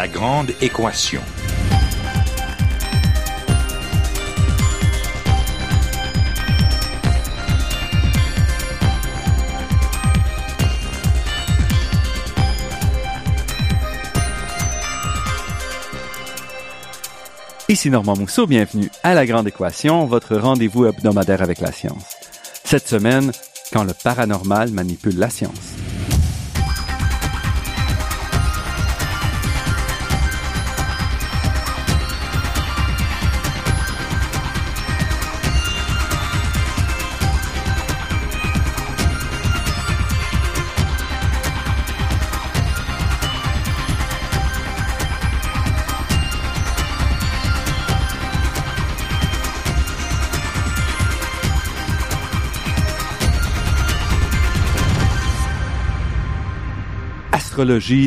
La grande équation. Ici Normand Mousseau, bienvenue à La Grande Équation, votre rendez-vous hebdomadaire avec la science. Cette semaine, quand le paranormal manipule la science.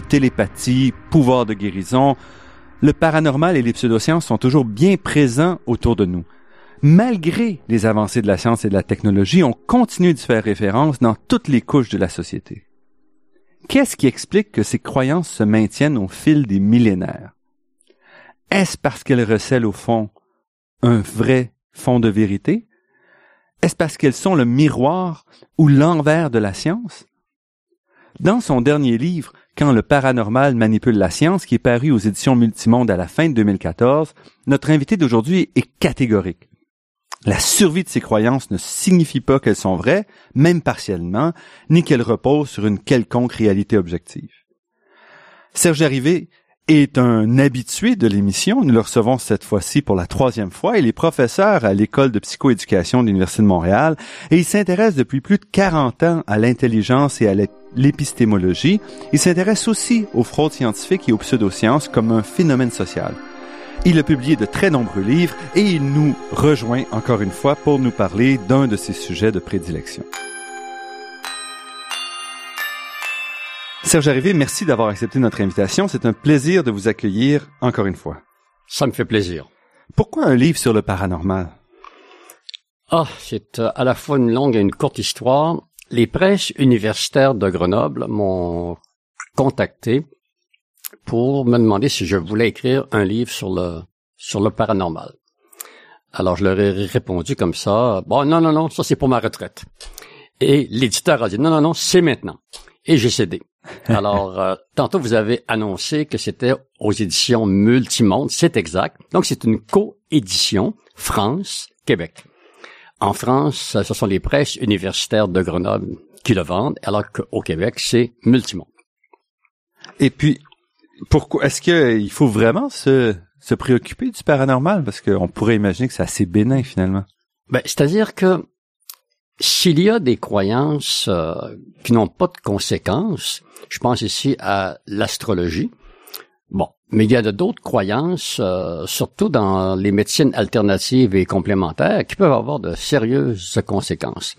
Télépathie, pouvoir de guérison, le paranormal et les pseudosciences sont toujours bien présents autour de nous. Malgré les avancées de la science et de la technologie, on continue de faire référence dans toutes les couches de la société. Qu'est-ce qui explique que ces croyances se maintiennent au fil des millénaires? Est-ce parce qu'elles recèlent au fond un vrai fond de vérité? Est-ce parce qu'elles sont le miroir ou l'envers de la science? Dans son dernier livre, Quand le paranormal manipule la science, qui est paru aux éditions Multimonde à la fin de 2014, notre invité d'aujourd'hui est catégorique. La survie de ces croyances ne signifie pas qu'elles sont vraies, même partiellement, ni qu'elles reposent sur une quelconque réalité objective. Serge Arrivé est un habitué de l'émission. Nous le recevons cette fois-ci pour la troisième fois. Il est professeur à l'école de psychoéducation de l'Université de Montréal et il s'intéresse depuis plus de 40 ans à l'intelligence et à l'épistémologie. Il s'intéresse aussi aux fraudes scientifiques et aux pseudosciences comme un phénomène social. Il a publié de très nombreux livres et il nous rejoint encore une fois pour nous parler d'un de ses sujets de prédilection. Serge Arrivé, merci d'avoir accepté notre invitation. C'est un plaisir de vous accueillir encore une fois. Ça me fait plaisir. Pourquoi un livre sur le paranormal? Ah, c'est euh, à la fois une longue et une courte histoire. Les presses universitaires de Grenoble m'ont contacté pour me demander si je voulais écrire un livre sur le sur le paranormal. Alors je leur ai répondu comme ça, bon non non non, ça c'est pour ma retraite. Et l'éditeur a dit non non non, c'est maintenant. Et j'ai cédé. Alors, euh, tantôt, vous avez annoncé que c'était aux éditions Multimonde. C'est exact. Donc, c'est une co-édition France-Québec. En France, ce sont les presses universitaires de Grenoble qui le vendent, alors qu'au Québec, c'est Multimonde. Et puis, pourquoi est-ce qu'il faut vraiment se, se préoccuper du paranormal? Parce qu'on pourrait imaginer que c'est assez bénin, finalement. Ben, c'est-à-dire que s'il y a des croyances euh, qui n'ont pas de conséquences, je pense ici à l'astrologie. Bon, mais il y a d'autres croyances, euh, surtout dans les médecines alternatives et complémentaires, qui peuvent avoir de sérieuses conséquences.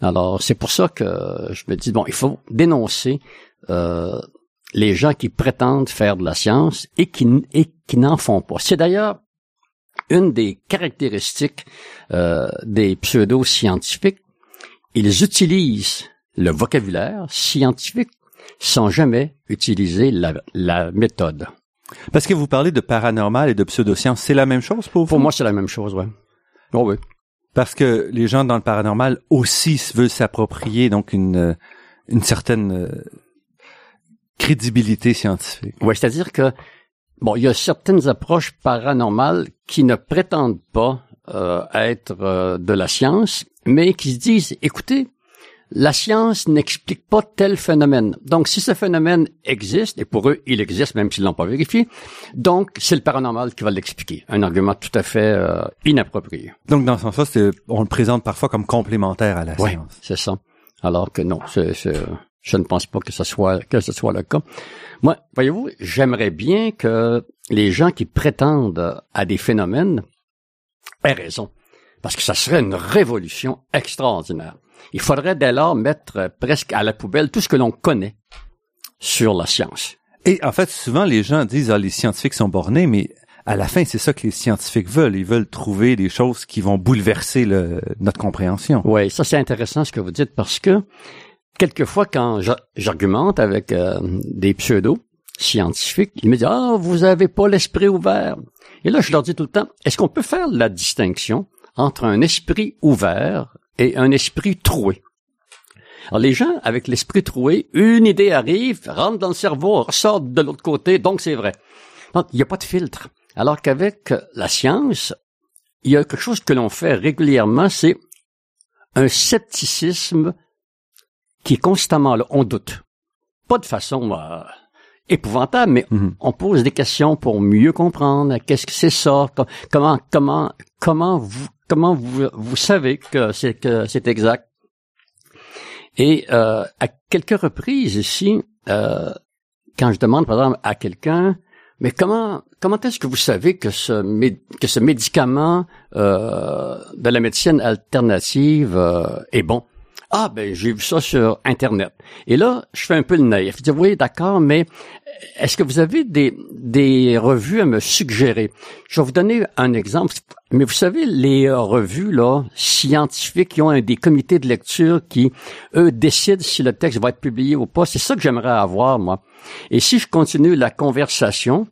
Alors, c'est pour ça que je me dis, bon, il faut dénoncer euh, les gens qui prétendent faire de la science et qui, et qui n'en font pas. C'est d'ailleurs une des caractéristiques euh, des pseudo-scientifiques. Ils utilisent le vocabulaire scientifique sans jamais utiliser la, la méthode. Parce que vous parlez de paranormal et de pseudosciences, c'est la même chose pour vous? Pour moi, c'est la même chose, ouais. Oh, oui. Parce que les gens dans le paranormal aussi veulent s'approprier donc une, une certaine euh, crédibilité scientifique. Oui, c'est-à-dire que bon, il y a certaines approches paranormales qui ne prétendent pas euh, être euh, de la science, mais qui se disent, écoutez, la science n'explique pas tel phénomène. Donc, si ce phénomène existe, et pour eux, il existe même s'ils l'ont pas vérifié, donc c'est le paranormal qui va l'expliquer. Un argument tout à fait euh, inapproprié. Donc, dans ce sens-là, on le présente parfois comme complémentaire à la oui, science. c'est ça. Alors que non, c'est, je ne pense pas que ce soit que ce soit le cas. Moi, voyez-vous, j'aimerais bien que les gens qui prétendent à des phénomènes aient raison, parce que ça serait une révolution extraordinaire. Il faudrait dès lors mettre presque à la poubelle tout ce que l'on connaît sur la science. Et en fait, souvent, les gens disent, ah, les scientifiques sont bornés, mais à la fin, c'est ça que les scientifiques veulent. Ils veulent trouver des choses qui vont bouleverser le, notre compréhension. Oui, ça c'est intéressant ce que vous dites parce que quelquefois quand j'argumente avec euh, des pseudos scientifiques, ils me disent, ah, vous avez pas l'esprit ouvert. Et là, je leur dis tout le temps, est-ce qu'on peut faire la distinction entre un esprit ouvert et un esprit troué? Alors, les gens, avec l'esprit troué, une idée arrive, rentre dans le cerveau, ressort de l'autre côté, donc c'est vrai. Donc, il n'y a pas de filtre. Alors qu'avec la science, il y a quelque chose que l'on fait régulièrement, c'est un scepticisme qui est constamment là. On doute. Pas de façon euh, épouvantable, mais Mhm. on pose des questions pour mieux comprendre. Qu'est-ce que c'est ça? Co- Comment comment comment vous comment vous vous savez que c'est que c'est exact? Et euh, à quelques reprises ici, euh, quand je demande par exemple à quelqu'un, mais comment comment est-ce que vous savez que ce que ce médicament euh, de la médecine alternative euh, est bon? Ah ben j'ai vu ça sur internet. Et là, je fais un peu le naïf. Je dis oui, d'accord, mais est-ce que vous avez des des revues à me suggérer? Je vais vous donner un exemple. Mais vous savez, les euh, revues là scientifiques qui ont un- des comités de lecture qui eux décident si le texte va être publié ou pas. C'est ça que j'aimerais avoir moi. Et si je continue la conversation,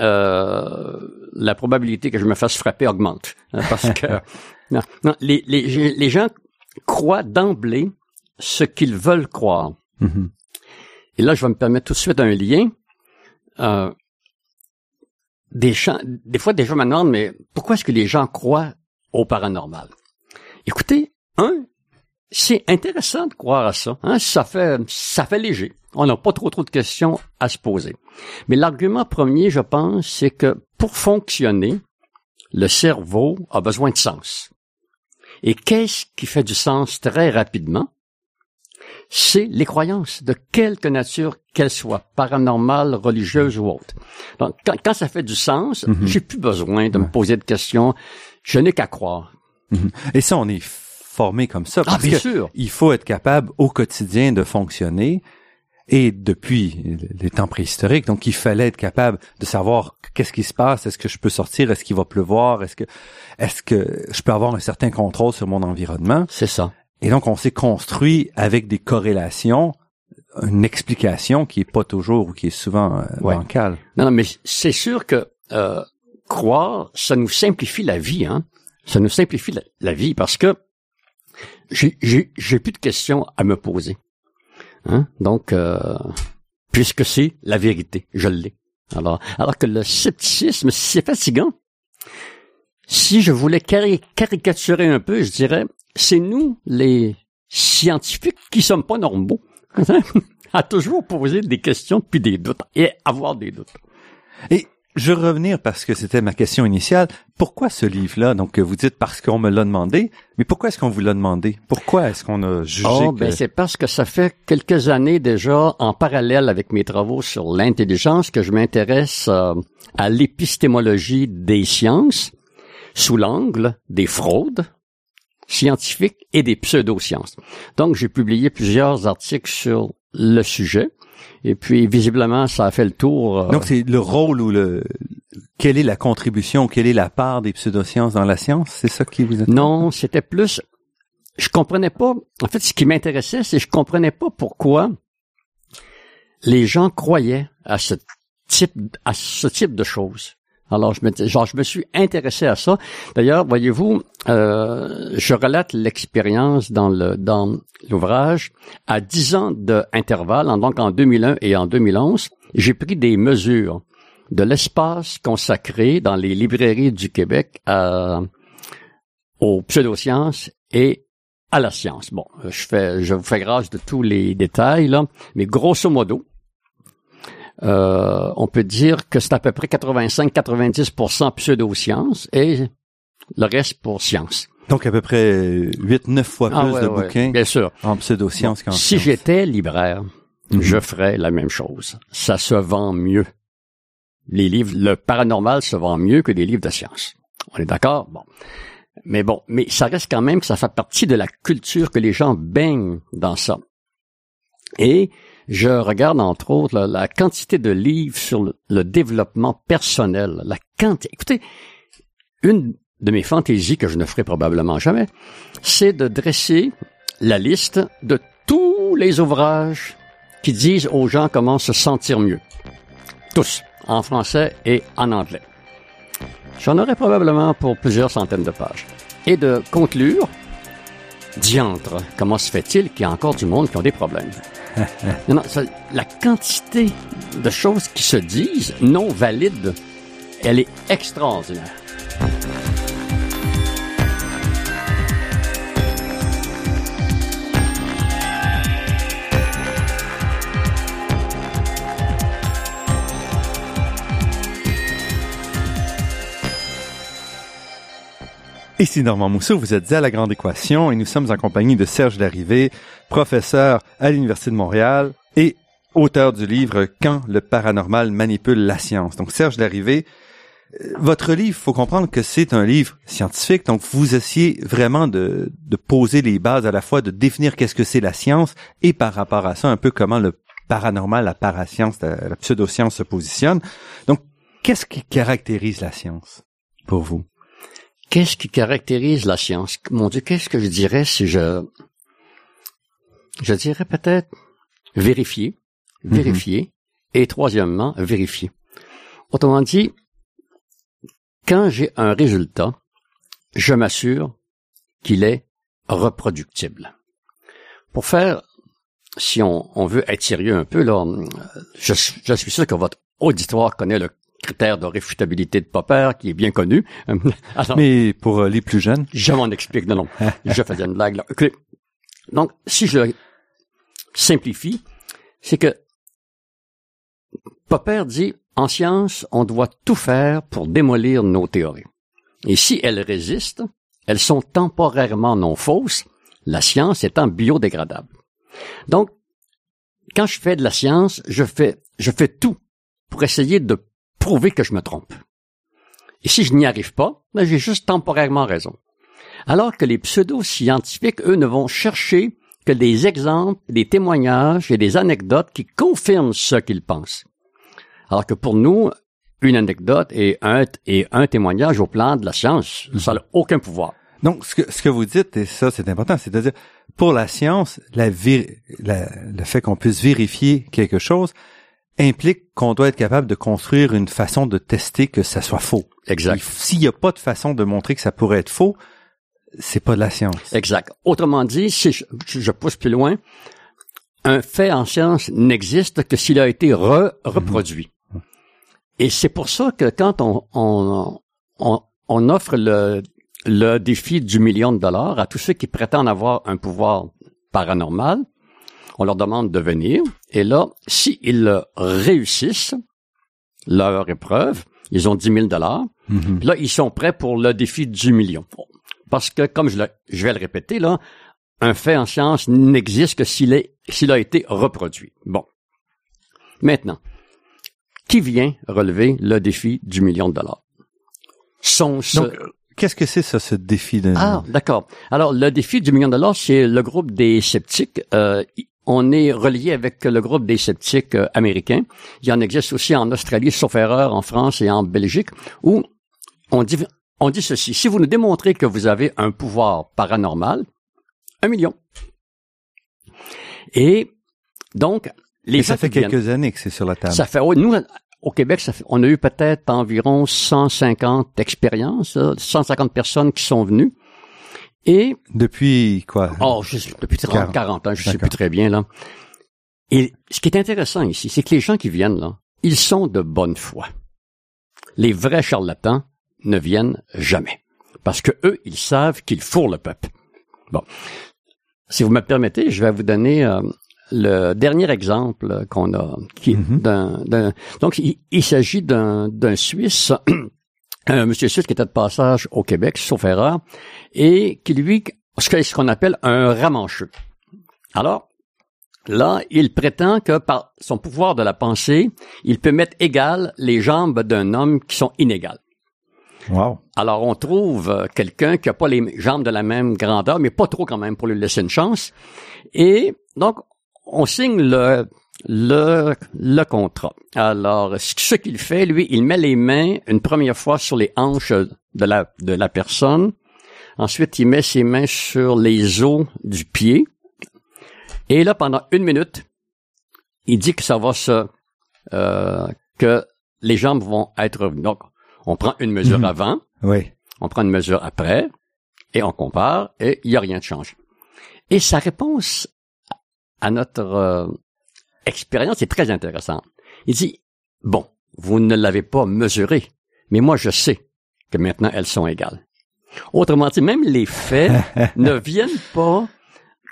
euh, la probabilité que je me fasse frapper augmente. Hein, Parce que non, non, les, les, les gens croient d'emblée ce qu'ils veulent croire. Mhm. Et là, je vais me permettre tout de suite un lien. Euh, des, gens, des fois, des gens me demandent, mais pourquoi est-ce que les gens croient au paranormal? Écoutez, un, c'est intéressant de croire à ça. Hein? Ça fait, ça fait léger. On n'a pas trop trop de questions à se poser. Mais l'argument premier, je pense, c'est que pour fonctionner, le cerveau a besoin de sens. Et qu'est-ce qui fait du sens très rapidement? C'est les croyances, de quelque nature qu'elles soient, paranormales, religieuses ou autres. Donc, quand, quand ça fait du sens, Mhm. j'ai plus besoin de me poser de questions. Je n'ai qu'à croire. Et ça, on est formé comme ça. Ah, parce bien que sûr. Il faut être capable au quotidien de fonctionner. Et depuis les temps préhistoriques, donc il fallait être capable de savoir qu'est-ce qui se passe, est-ce que je peux sortir, est-ce qu'il va pleuvoir, est-ce que est-ce que je peux avoir un certain contrôle sur mon environnement. C'est ça. Et donc on s'est construit avec des corrélations, une explication qui est pas toujours ou qui est souvent euh, Ouais. bancale. Non, non, mais c'est sûr que euh, croire, ça nous simplifie la vie, hein. Ça nous simplifie la, la vie parce que j'ai j'ai j'ai plus de questions à me poser. Hein? Donc, euh, puisque c'est la vérité, je l'ai. Alors, alors que le scepticisme, c'est fatigant. Si je voulais cari- caricaturer un peu, je dirais, c'est nous, les scientifiques, qui sommes pas normaux, à toujours poser des questions puis des doutes et avoir des doutes. Et je veux revenir parce que c'était ma question initiale. Pourquoi ce livre-là? Donc, vous dites parce qu'on me l'a demandé, mais pourquoi est-ce qu'on vous l'a demandé? Pourquoi est-ce qu'on a jugé Oh, que... ben c'est parce que ça fait quelques années déjà, en parallèle avec mes travaux sur l'intelligence, que je m'intéresse euh, à l'épistémologie des sciences sous l'angle des fraudes scientifiques et des pseudosciences. Donc, j'ai publié plusieurs articles sur le sujet. Et puis, visiblement, ça a fait le tour. euh, Donc, c'est le rôle ou le... Quelle est la contribution, quelle est la part des pseudosciences dans la science? C'est ça qui vous a... Non, c'était plus. Je comprenais pas. En fait, ce qui m'intéressait, c'est que je comprenais pas pourquoi les gens croyaient à ce type, à ce type de choses. Alors, je me, genre, je me suis intéressé à ça. D'ailleurs, voyez-vous, euh, je relate l'expérience dans le dans l'ouvrage à 10 ans d'intervalle, donc en 2001 et en 2011. J'ai pris des mesures de l'espace consacré dans les librairies du Québec à, aux pseudosciences et à la science. Bon, je fais, je vous fais grâce de tous les détails là, mais grosso modo, euh, on peut dire que c'est à peu près 85-90% pseudosciences et le reste pour science. Donc, à peu près 8-9 fois plus Ah, ouais, de ouais, bouquins bien sûr. en pseudosciences qu'en Si j'étais libraire, Mhm. je ferais la même chose. Ça se vend mieux. Les livres, le paranormal se vend mieux que des livres de science. On est d'accord? Bon. Mais bon, mais ça reste quand même que ça fait partie de la culture que les gens baignent dans ça. Et je regarde entre autres la, quantité de livres sur le, développement personnel, la quantité. Écoutez, une de mes fantaisies que je ne ferai probablement jamais, c'est de dresser la liste de tous les ouvrages qui disent aux gens comment se sentir mieux. tous, en français et en anglais. J'en aurais probablement pour plusieurs centaines de pages. Et de conclure, diantre, comment se fait-il qu'il y a encore du monde qui ont des problèmes? non, non, la quantité de choses qui se disent non valides, elle est extraordinaire. Ici Normand Mousseau, vous êtes à La Grande Équation et nous sommes en compagnie de Serge Larrivé, professeur à l'Université de Montréal et auteur du livre Quand le paranormal manipule la science. Donc Serge Larrivé, euh, votre livre, faut comprendre que c'est un livre scientifique, donc vous essayez vraiment de, poser les bases à la fois de définir qu'est-ce que c'est la science et par rapport à ça un peu comment le paranormal, la parascience, la, la pseudoscience se positionne. Donc, qu'est-ce qui caractérise la science pour vous? Qu'est-ce qui caractérise la science? Mon Dieu, qu'est-ce que je dirais si je... Je dirais peut-être vérifier, Mhm. vérifier, et troisièmement, vérifier. Autrement dit, quand j'ai un résultat, je m'assure qu'il est reproductible. Pour faire, si on, on veut être sérieux un peu, là, je, je suis sûr que votre auditoire connaît le critère de réfutabilité de Popper, qui est bien connu. Alors, Mais pour euh, les plus jeunes, je m'en explique. Non, non. je faisais une blague, là. Donc, si je simplifie, c'est que Popper dit, en science, on doit tout faire pour démolir nos théories. Et si elles résistent, elles sont temporairement non fausses, la science étant biodégradable. Donc, quand je fais de la science, je fais, je fais tout pour essayer de prouver que je me trompe. Et si je n'y arrive pas, ben j'ai juste temporairement raison. Alors que les pseudo-scientifiques, eux, ne vont chercher que des exemples, des témoignages et des anecdotes qui confirment ce qu'ils pensent. Alors que pour nous, une anecdote et un, et un témoignage au plan de la science, ça n'a aucun pouvoir. Donc, ce que, ce que vous dites, et ça, c'est important, c'est-à-dire, pour la science, la, vé- la- le fait qu'on puisse vérifier quelque chose implique qu'on doit être capable de construire une façon de tester que ça soit faux. Exact. S'il n'y a pas de façon de montrer que ça pourrait être faux, c'est pas de la science. Exact. Autrement dit, si je, je pousse plus loin, un fait en science n'existe que s'il a été re- reproduit. Et c'est pour ça que quand on, on, on, on offre le, le défi du million de dollars à tous ceux qui prétendent avoir un pouvoir paranormal, on leur demande de venir. Et là, s'ils réussissent leur épreuve, ils ont 10 000 dollars. Mhm. Là, ils sont prêts pour le défi du million. Parce que, comme je, le- je vais le répéter, là, un fait en science n'existe que s'il est, s'il a été reproduit. Bon. Maintenant, qui vient relever le défi du million de dollars? Sont ce- Donc, qu'est-ce que c'est ça, ce défi de... ah, d'accord. Alors, le défi du million de dollars, c'est le groupe des sceptiques. Euh, on est relié avec le groupe des sceptiques euh, américains. Il y en existe aussi en Australie, sauf erreur, en France et en Belgique, où on dit, on dit ceci. Si vous nous démontrez que vous avez un pouvoir paranormal, un million. Et donc, les Et ça fait viennent- quelques années que c'est sur la table. ça fait, nous, au Québec, ça fait- on a eu peut-être environ 150 expériences, là, 150 personnes qui sont venues. Et, Depuis quoi? oh, je depuis 30, 40. 40 ans, je sais plus très bien, là. Et ce qui est intéressant ici, c'est que les gens qui viennent, là, ils sont de bonne foi. Les vrais charlatans ne viennent jamais. Parce que eux, ils savent qu'ils fourrent le peuple. Bon. Si vous me permettez, je vais vous donner euh, le dernier exemple qu'on a, qui Mhm. d'un, d'un- donc il, il s'agit d'un, d'un Suisse, un monsieur suisse qui était de passage au Québec, sauf erreur, et qui lui, ce qu'on appelle un ramancheux. Alors, là, il prétend que par son pouvoir de la pensée, il peut mettre égal les jambes d'un homme qui sont inégales. Wow. Alors, on trouve euh, quelqu'un qui a pas les jambes de la même grandeur, mais pas trop quand même pour lui laisser une chance. Et donc, on signe le, le, le contrat. Alors, ce qu'il fait, lui, il met les mains une première fois sur les hanches de la, de la personne. Ensuite, il met ses mains sur les os du pied. Et là, pendant une minute, il dit que ça va se euh, que les jambes vont être. Donc, on prend une mesure Mhm. avant, Oui. on prend une mesure après, et on compare, et il n'y a rien de changé. Et sa réponse à notre euh, expérience est très intéressante. Il dit, bon, vous ne l'avez pas mesuré, mais moi je sais que maintenant elles sont égales. Autrement dit, même les faits ne viennent pas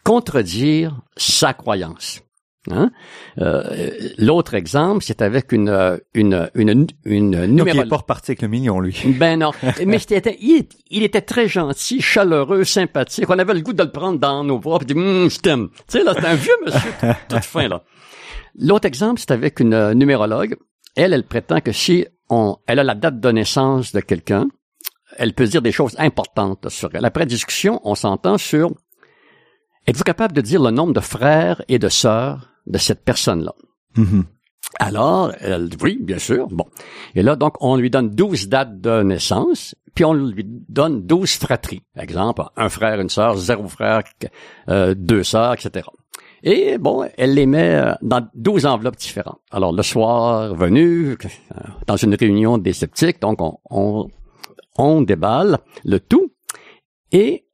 contredire sa croyance. Hein? Euh, L'autre exemple, c'est avec une, euh, une, une, une Donc, il est pas reparti avec le million, lui. Ben non. Mais il, il était très gentil, chaleureux, sympathique. On avait le goût de le prendre dans nos bras et dire, hum, je t'aime. Tu sais, là, c'est un vieux monsieur tout, tout fin, là. L'autre exemple, c'est avec une euh, numérologue. Elle, elle prétend que si on, elle a la date de naissance de quelqu'un, elle peut dire des choses importantes sur elle. Après discussion, on s'entend sur, êtes-vous capable de dire le nombre de frères et de sœurs de cette personne-là? Mhm. Alors, elle dit oui, bien sûr. Bon. Et là, donc, on lui donne 12 dates de naissance, puis on lui donne 12 fratries. Exemple, un frère, une sœur, zéro frère, euh, deux sœurs, etc. Et bon, elle les met euh, dans 12 enveloppes différentes. Alors, le soir venu, euh, dans une réunion des sceptiques, donc on, déballe le tout. Et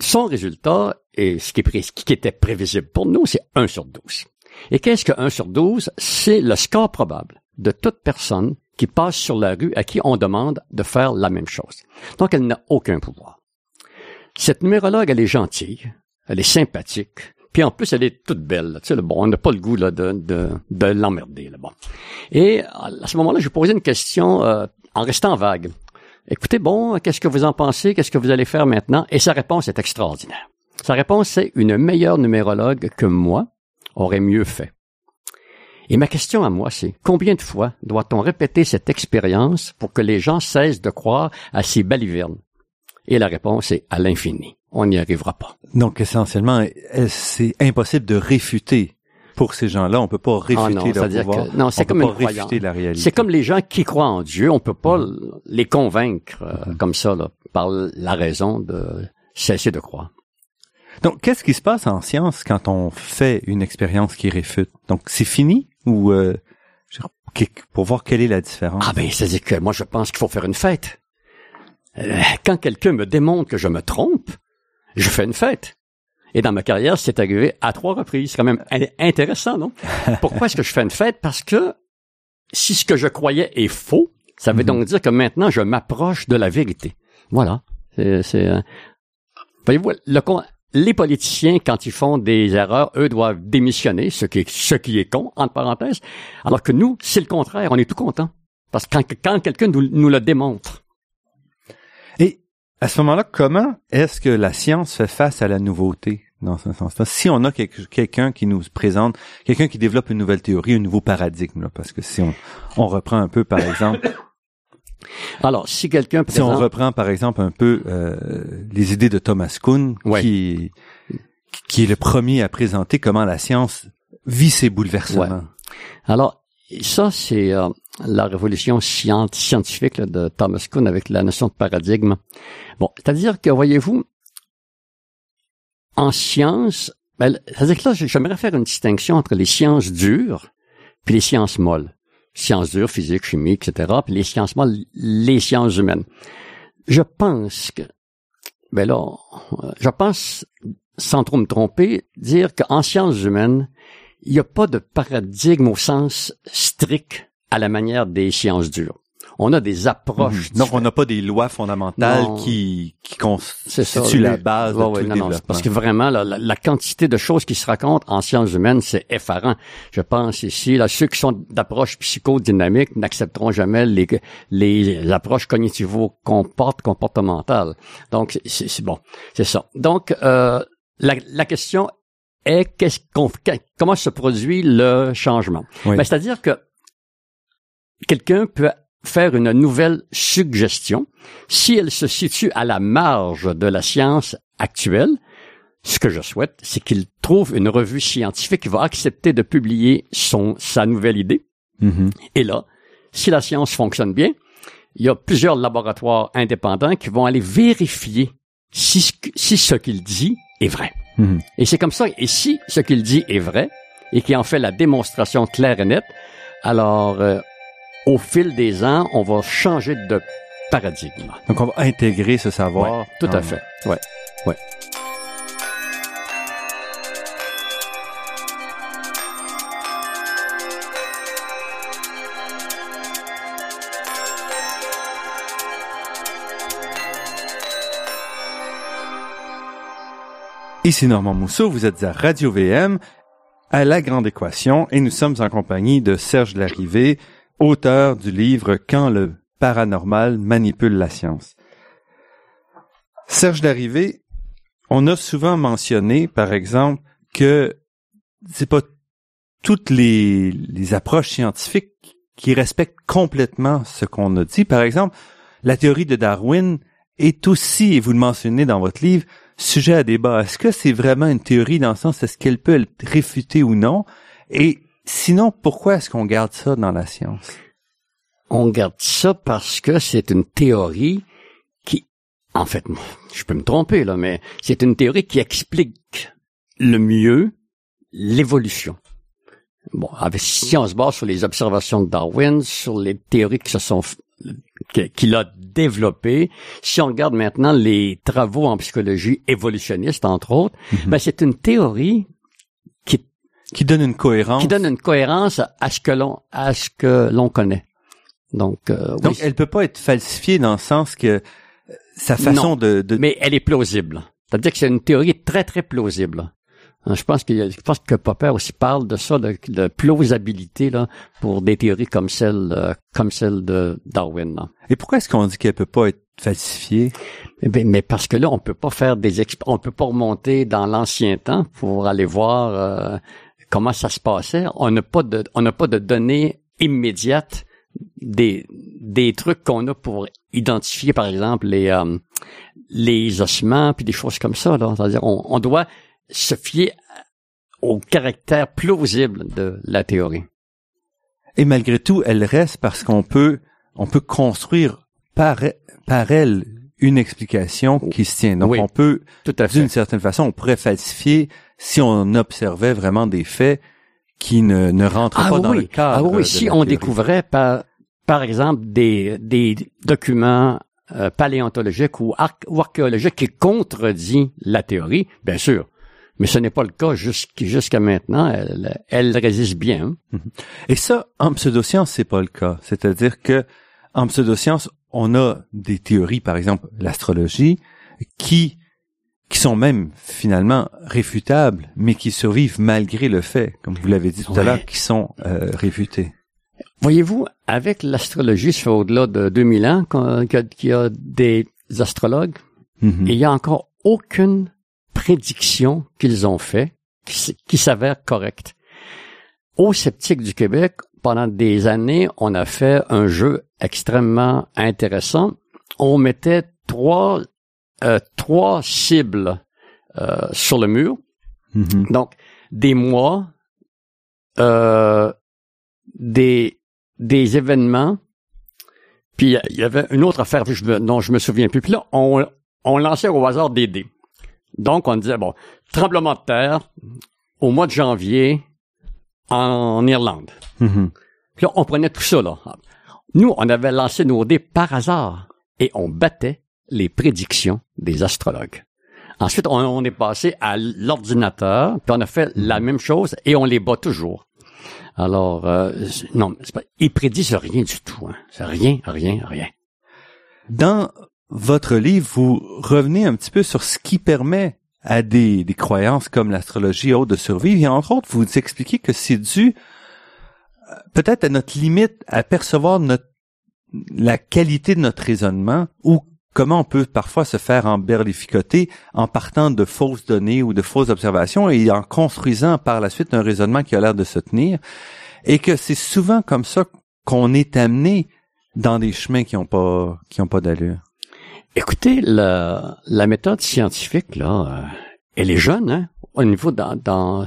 son résultat, et ce qui, est ce qui était prévisible pour nous, c'est 1 sur 12. Et qu'est-ce que 1 sur 12? C'est le score probable de toute personne qui passe sur la rue à qui on demande de faire la même chose. Donc, elle n'a aucun pouvoir. Cette numérologue, elle est gentille, elle est sympathique, puis en plus, elle est toute belle. là. Tu sais, bon, on n'a pas le goût là, de, de, de l'emmerder. Là, bon. Et à ce moment-là, je posais une question euh, en restant vague. Écoutez, bon, qu'est-ce que vous en pensez? Qu'est-ce que vous allez faire maintenant? Et sa réponse est extraordinaire. Sa réponse, c'est une meilleure numérologue que moi aurait mieux fait. Et ma question à moi, c'est combien de fois doit-on répéter cette expérience pour que les gens cessent de croire à ces balivernes? Et la réponse est à l'infini. On n'y arrivera pas. Donc, essentiellement, c'est impossible de réfuter. Pour ces gens-là, on peut pas réfuter Ah non, leur c'est-à-dire pouvoir. que- non, c'est comme une réfuter la réalité. C'est comme les gens qui croient en Dieu, on peut pas les convaincre euh, comme ça là, par la raison de cesser de croire. Donc, qu'est-ce qui se passe en science quand on fait une expérience qui réfute? Donc, c'est fini ou euh, pour voir quelle est la différence? Ah ben, c'est-à-dire que moi je pense qu'il faut faire une fête. Euh, quand quelqu'un me démontre que je me trompe, je fais une fête. Et dans ma carrière, c'est arrivé à trois reprises. C'est quand même in- intéressant, non? Pourquoi est-ce que je fais une fête? Parce que si ce que je croyais est faux, ça veut Mhm. donc dire que maintenant je m'approche de la vérité. Voilà. C'est, euh, voyez-vous, le con- les politiciens, quand ils font des erreurs, eux doivent démissionner, ce qui est, ce qui est con, entre parenthèses. Alors que nous, c'est le contraire. On est tout content. Parce que quand, quand quelqu'un nous, nous le démontre, à ce moment-là, comment est-ce que la science fait face à la nouveauté dans ce sens-là? Si on a quelqu'un qui nous présente, quelqu'un qui développe une nouvelle théorie, un nouveau paradigme, là, parce que si on, on reprend un peu, par exemple, alors si quelqu'un si on reprend par exemple un peu euh, les idées de Thomas Kuhn, Ouais. qui, qui est le premier à présenter comment la science vit ses bouleversements. Alors, ça, c'est euh, la révolution scient- scientifique de Thomas Kuhn avec la notion de paradigme. Bon, c'est-à-dire que, voyez-vous, en science, ben, c'est-à-dire que là, j'aimerais faire une distinction entre les sciences dures puis les sciences molles. Sciences dures, physique, chimie, etc., puis les sciences molles, les sciences humaines. Je pense que, ben là, je pense, sans trop me tromper, dire qu'en sciences humaines, il n'y a pas de paradigme au sens strict à la manière des sciences dures. On a des approches. Mhm. Donc, on n'a pas des lois fondamentales Non. qui, qui constituent la base Ouais, de ouais, tout le non, non, développement. parce que vraiment, la, la- la quantité de choses qui se racontent en sciences humaines, c'est effarant. Je pense ici, là, ceux qui sont d'approche psychodynamique n'accepteront jamais les, les approches cognitivo-comporte comportementales. Donc, c'est- bon. C'est ça. Donc, euh, la, la question est qu'est-ce qu'on, comment se produit le changement? Oui. Ben, c'est-à-dire que quelqu'un peut faire une nouvelle suggestion si elle se situe à la marge de la science actuelle. Ce que je souhaite, c'est qu'il trouve une revue scientifique qui va accepter de publier son, sa nouvelle idée. Mhm. Et là, si la science fonctionne bien, il y a plusieurs laboratoires indépendants qui vont aller vérifier si, ce que- si ce qu'il dit est vrai. Mhm. Et c'est comme ça. Et si ce qu'il dit est vrai et qui en fait la démonstration claire et nette, alors euh, au fil des ans, on va changer de paradigme. Donc, on va intégrer ce savoir. Ouais, tout à fait. Ouais. Ouais. Ici Normand Mousseau, vous êtes à Radio VM, à La Grande Équation, et nous sommes en compagnie de Serge Larrivé, auteur du livre Quand le paranormal manipule la science. Serge Larrivé, on a souvent mentionné, par exemple, que c'est pas toutes les, les approches scientifiques qui respectent complètement ce qu'on a dit. Par exemple, la théorie de Darwin est aussi, et vous le mentionnez dans votre livre, sujet à débat. Est-ce que c'est vraiment une théorie dans le sens est-ce qu'elle peut être réfutée ou non? Et sinon, pourquoi est-ce qu'on garde ça dans la science? On garde ça parce que c'est une théorie qui, en fait, je peux me tromper là, mais c'est une théorie qui explique le mieux l'évolution. Bon, avec, si on se base sur les observations de Darwin, sur les théories qui se sont qu'il a développé. Si on regarde maintenant les travaux en psychologie évolutionniste, entre autres, mm-hmm. ben c'est une théorie qui donne une cohérence, qui donne une cohérence à ce que l'on à ce que l'on connaît. Donc, euh, donc elle peut pas être falsifiée dans le sens que euh, sa façon de, de, mais elle est plausible. C'est-à-dire que c'est une théorie très très plausible. Hein, je pense que je pense que Popper aussi parle de ça, de, de plausibilité là pour des théories comme celle euh, comme celle de Darwin. Là. Et pourquoi est-ce qu'on dit qu'elle peut pas être falsifiée? Eh bien, mais parce que là, on peut pas faire des on peut pas remonter dans l'ancien temps pour aller voir euh, comment ça se passait. On n'a pas de on n'a pas de données immédiates des des trucs qu'on a pour identifier par exemple les euh, les ossements puis des choses comme ça c'est-à-dire on, on doit se fier au caractère plausible de la théorie. Et malgré tout, elle reste parce qu'on peut, on peut construire par, par elle une explication qui se tient. Donc, on peut, d'une certaine façon, on pourrait falsifier si on observait vraiment des faits qui ne, ne rentrent ah pas dans le cadre. Ah oui, si on découvrait par, par exemple des, des documents euh, paléontologiques ou, ou archéologiques qui contredisent la théorie, bien sûr, mais ce n'est pas le cas jusqu'à maintenant. Elle, elle, résiste bien. Et ça, en pseudoscience, c'est pas le cas. C'est-à-dire que en pseudoscience, on a des théories, par exemple l'astrologie, qui qui sont même finalement réfutables, mais qui survivent malgré le fait, comme vous l'avez dit tout à l'heure, qui sont euh, réfutées. Voyez-vous, avec l'astrologie, ça fait au-delà de 2000 ans qu'il y, a des astrologues, mm-hmm. il y a encore aucune prédictions qu'ils ont fait qui, qui s'avèrent correctes. Au Sceptique du Québec, pendant des années, on a fait un jeu extrêmement intéressant. On mettait trois, euh, trois cibles euh, sur le mur. Mm-hmm. Donc, des mois, euh, des, des événements, puis il y avait une autre affaire dont je me souviens plus. Puis là, on, on lançait au hasard des dés. Donc, on disait, bon, tremblement de terre au mois de janvier en, Irlande. Puis là, on prenait tout ça, là. Nous, on avait lancé nos dés par hasard et on battait les prédictions des astrologues. Ensuite, on, est passé à l'ordinateur, puis on a fait la même chose et on les bat toujours. Alors, euh, non, pas, ils prédisent rien du tout. Hein. C'est rien, rien, rien. Dans votre livre, vous revenez un petit peu sur ce qui permet à des, des croyances comme l'astrologie et autres de survivre. Et entre autres, vous expliquez que c'est dû euh, peut-être à notre limite à percevoir notre, la qualité de notre raisonnement ou comment on peut parfois se faire emberlificoter en partant de fausses données ou de fausses observations et en construisant par la suite un raisonnement qui a l'air de se tenir. Et que c'est souvent comme ça qu'on est amené dans des chemins qui n'ont pas, qui ont pas d'allure. Écoutez, la, méthode scientifique, là, euh, elle est jeune, hein, au niveau dans, dans,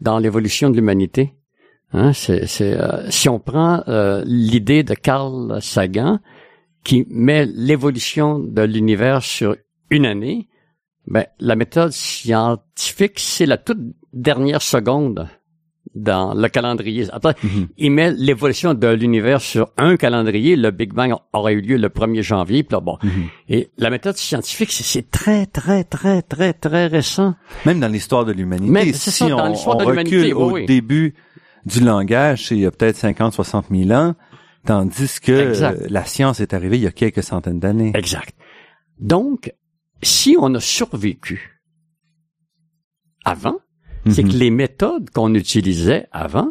dans l'évolution de l'humanité. Hein, c'est, c'est, euh, si on prend euh, l'idée de Carl Sagan, qui met l'évolution de l'univers sur une année, ben, la méthode scientifique, c'est la toute dernière seconde dans le calendrier. Après, Mhm. il met l'évolution de l'univers sur un calendrier. Le Big Bang aurait eu lieu le 1er janvier. Puis là, bon. Mhm. Et la méthode scientifique, c'est- très, très, très, très, très récent. Même dans l'histoire de l'humanité, si ça, dans on, on de recule au oui. début du langage, il y a peut-être 50, 60 000 ans, tandis que Exact. la science est arrivée il y a quelques centaines d'années. Exact. Donc, si on a survécu avant, c'est Mhm. que les méthodes qu'on utilisait avant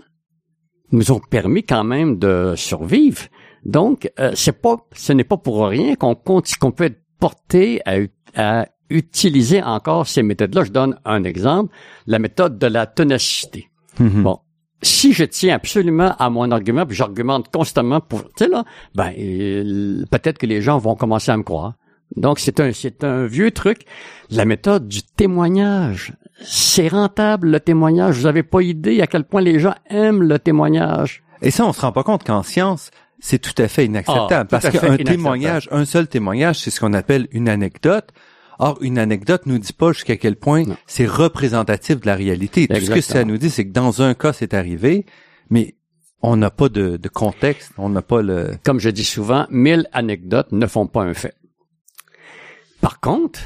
nous ont permis quand même de survivre. Donc, euh, c'est pas, ce n'est pas pour rien qu'on qu'on peut être porté à, à utiliser encore ces méthodes-là. Je donne un exemple, la méthode de la ténacité. Mhm. Bon. Si je tiens absolument à mon argument, puis j'argumente constamment pour, tu sais là, ben euh, peut-être que les gens vont commencer à me croire. Donc c'est un c'est un vieux truc, la méthode du témoignage. C'est rentable le témoignage. Vous avez pas idée à quel point les gens aiment le témoignage. Et ça, on se rend pas compte qu'en science, c'est tout à fait inacceptable. Ah, parce qu'un témoignage, un seul témoignage, c'est ce qu'on appelle une anecdote. Or, une anecdote nous dit pas jusqu'à quel point c'est représentatif de la réalité. Tout ce que ça nous dit, c'est que dans un cas, c'est arrivé, mais on n'a pas de, de contexte, on n'a pas le... Comme je dis souvent, mille anecdotes ne font pas un fait. Par contre,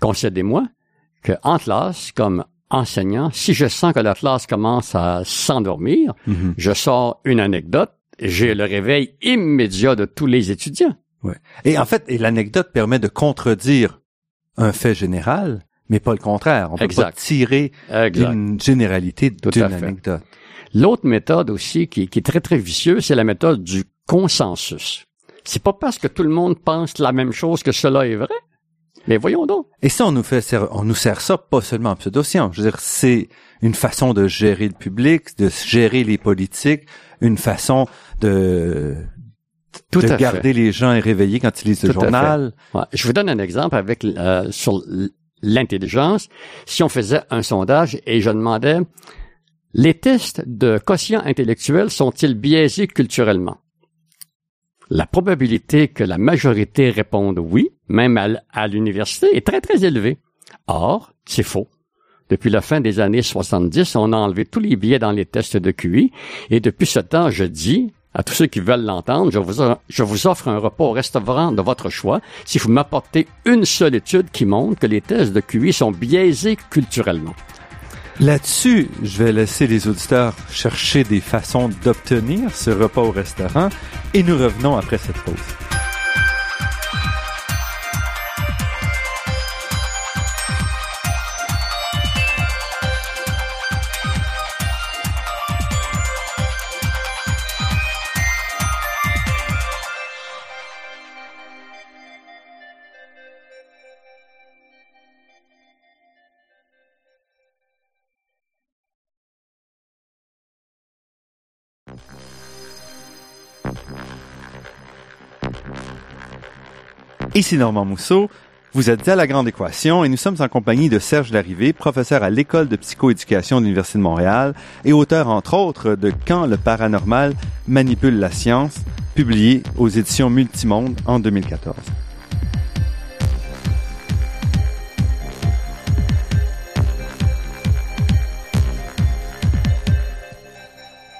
concédez-moi que en classe, comme enseignant, si je sens que la classe commence à s'endormir, Mhm. je sors une anecdote, j'ai le réveil immédiat de tous les étudiants. Et en fait, l'anecdote permet de contredire un fait général, mais pas le contraire. On peut Exact. pas tirer Exact. une généralité d'une anecdote. L'autre méthode aussi qui, qui est très très vicieuse, c'est la méthode du consensus. C'est pas parce que tout le monde pense la même chose que cela est vrai. Mais voyons donc. Et ça, on nous fait, on nous sert ça pas seulement en pseudosciences. Je veux dire, c'est une façon de gérer le public, de gérer les politiques, une façon de, Tout de à garder les gens réveillés quand ils lisent le Tout journal. Ouais. Je vous donne un exemple avec euh, sur l'intelligence. Si on faisait un sondage et je demandais les tests de quotient intellectuel sont-ils biaisés culturellement? La probabilité que la majorité réponde oui, même à, l'université, est très très élevée. Or, c'est faux. Depuis la fin des années 70, on a enlevé tous les biais dans les tests de QI et depuis ce temps, je dis à tous ceux qui veulent l'entendre, je vous, je vous offre un repas au restaurant de votre choix si vous m'apportez une seule étude qui montre que les tests de QI sont biaisés culturellement. Là-dessus, je vais laisser les auditeurs chercher des façons d'obtenir ce repas au restaurant et nous revenons après cette pause. Ici Normand Mousseau. Vous êtes à La Grande Équation et nous sommes en compagnie de Serge Larrivé, professeur à l'École de psychoéducation de l'Université de Montréal et auteur, entre autres, de Quand le paranormal manipule la science, publié aux éditions Multimonde en 2014.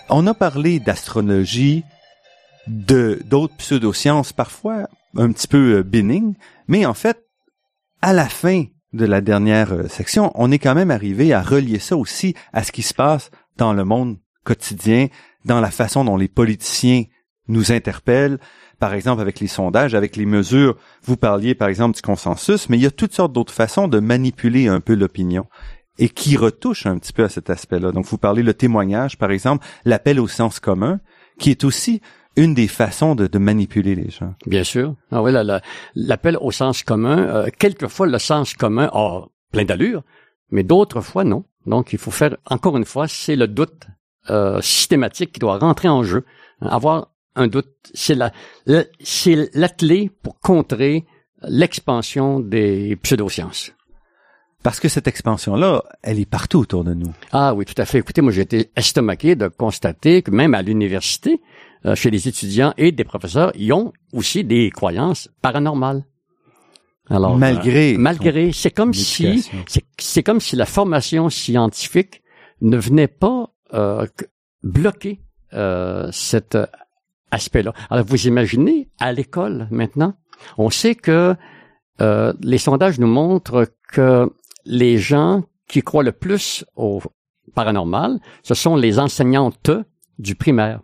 On a parlé d'astrologie, de d'autres pseudosciences parfois un petit peu euh, bénignes, mais en fait, à la fin de la dernière euh, section, on est quand même arrivé à relier ça aussi à ce qui se passe dans le monde quotidien, dans la façon dont les politiciens nous interpellent, par exemple avec les sondages, avec les mesures. Vous parliez par exemple du consensus, mais il y a toutes sortes d'autres façons de manipuler un peu l'opinion et qui retouchent un petit peu à cet aspect-là. Donc vous parlez le témoignage, par exemple, l'appel au sens commun, qui est aussi une des façons de, de manipuler les gens. Bien sûr. Ah oui, la- la- l'appel au sens commun, euh, quelquefois le sens commun a plein d'allure, mais d'autres fois non. Donc il faut faire, encore une fois, c'est le doute euh, systématique qui doit rentrer en jeu. Avoir un doute, c'est la, la- c'est la clé pour contrer l'expansion des pseudosciences. Parce que cette expansion-là, elle est partout autour de nous. Ah oui, tout à fait. Écoutez, moi j'ai été estomaqué de constater que même à l'université, chez les étudiants et des professeurs, ils ont aussi des croyances paranormales. Alors, Malgré euh, malgré, c'est comme si c'est c'est comme si la formation scientifique ne venait pas euh, bloquer euh, cet aspect-là. Alors vous imaginez à l'école maintenant, on sait que euh, les sondages nous montrent que les gens qui croient le plus au paranormal, ce sont les enseignantes du primaire.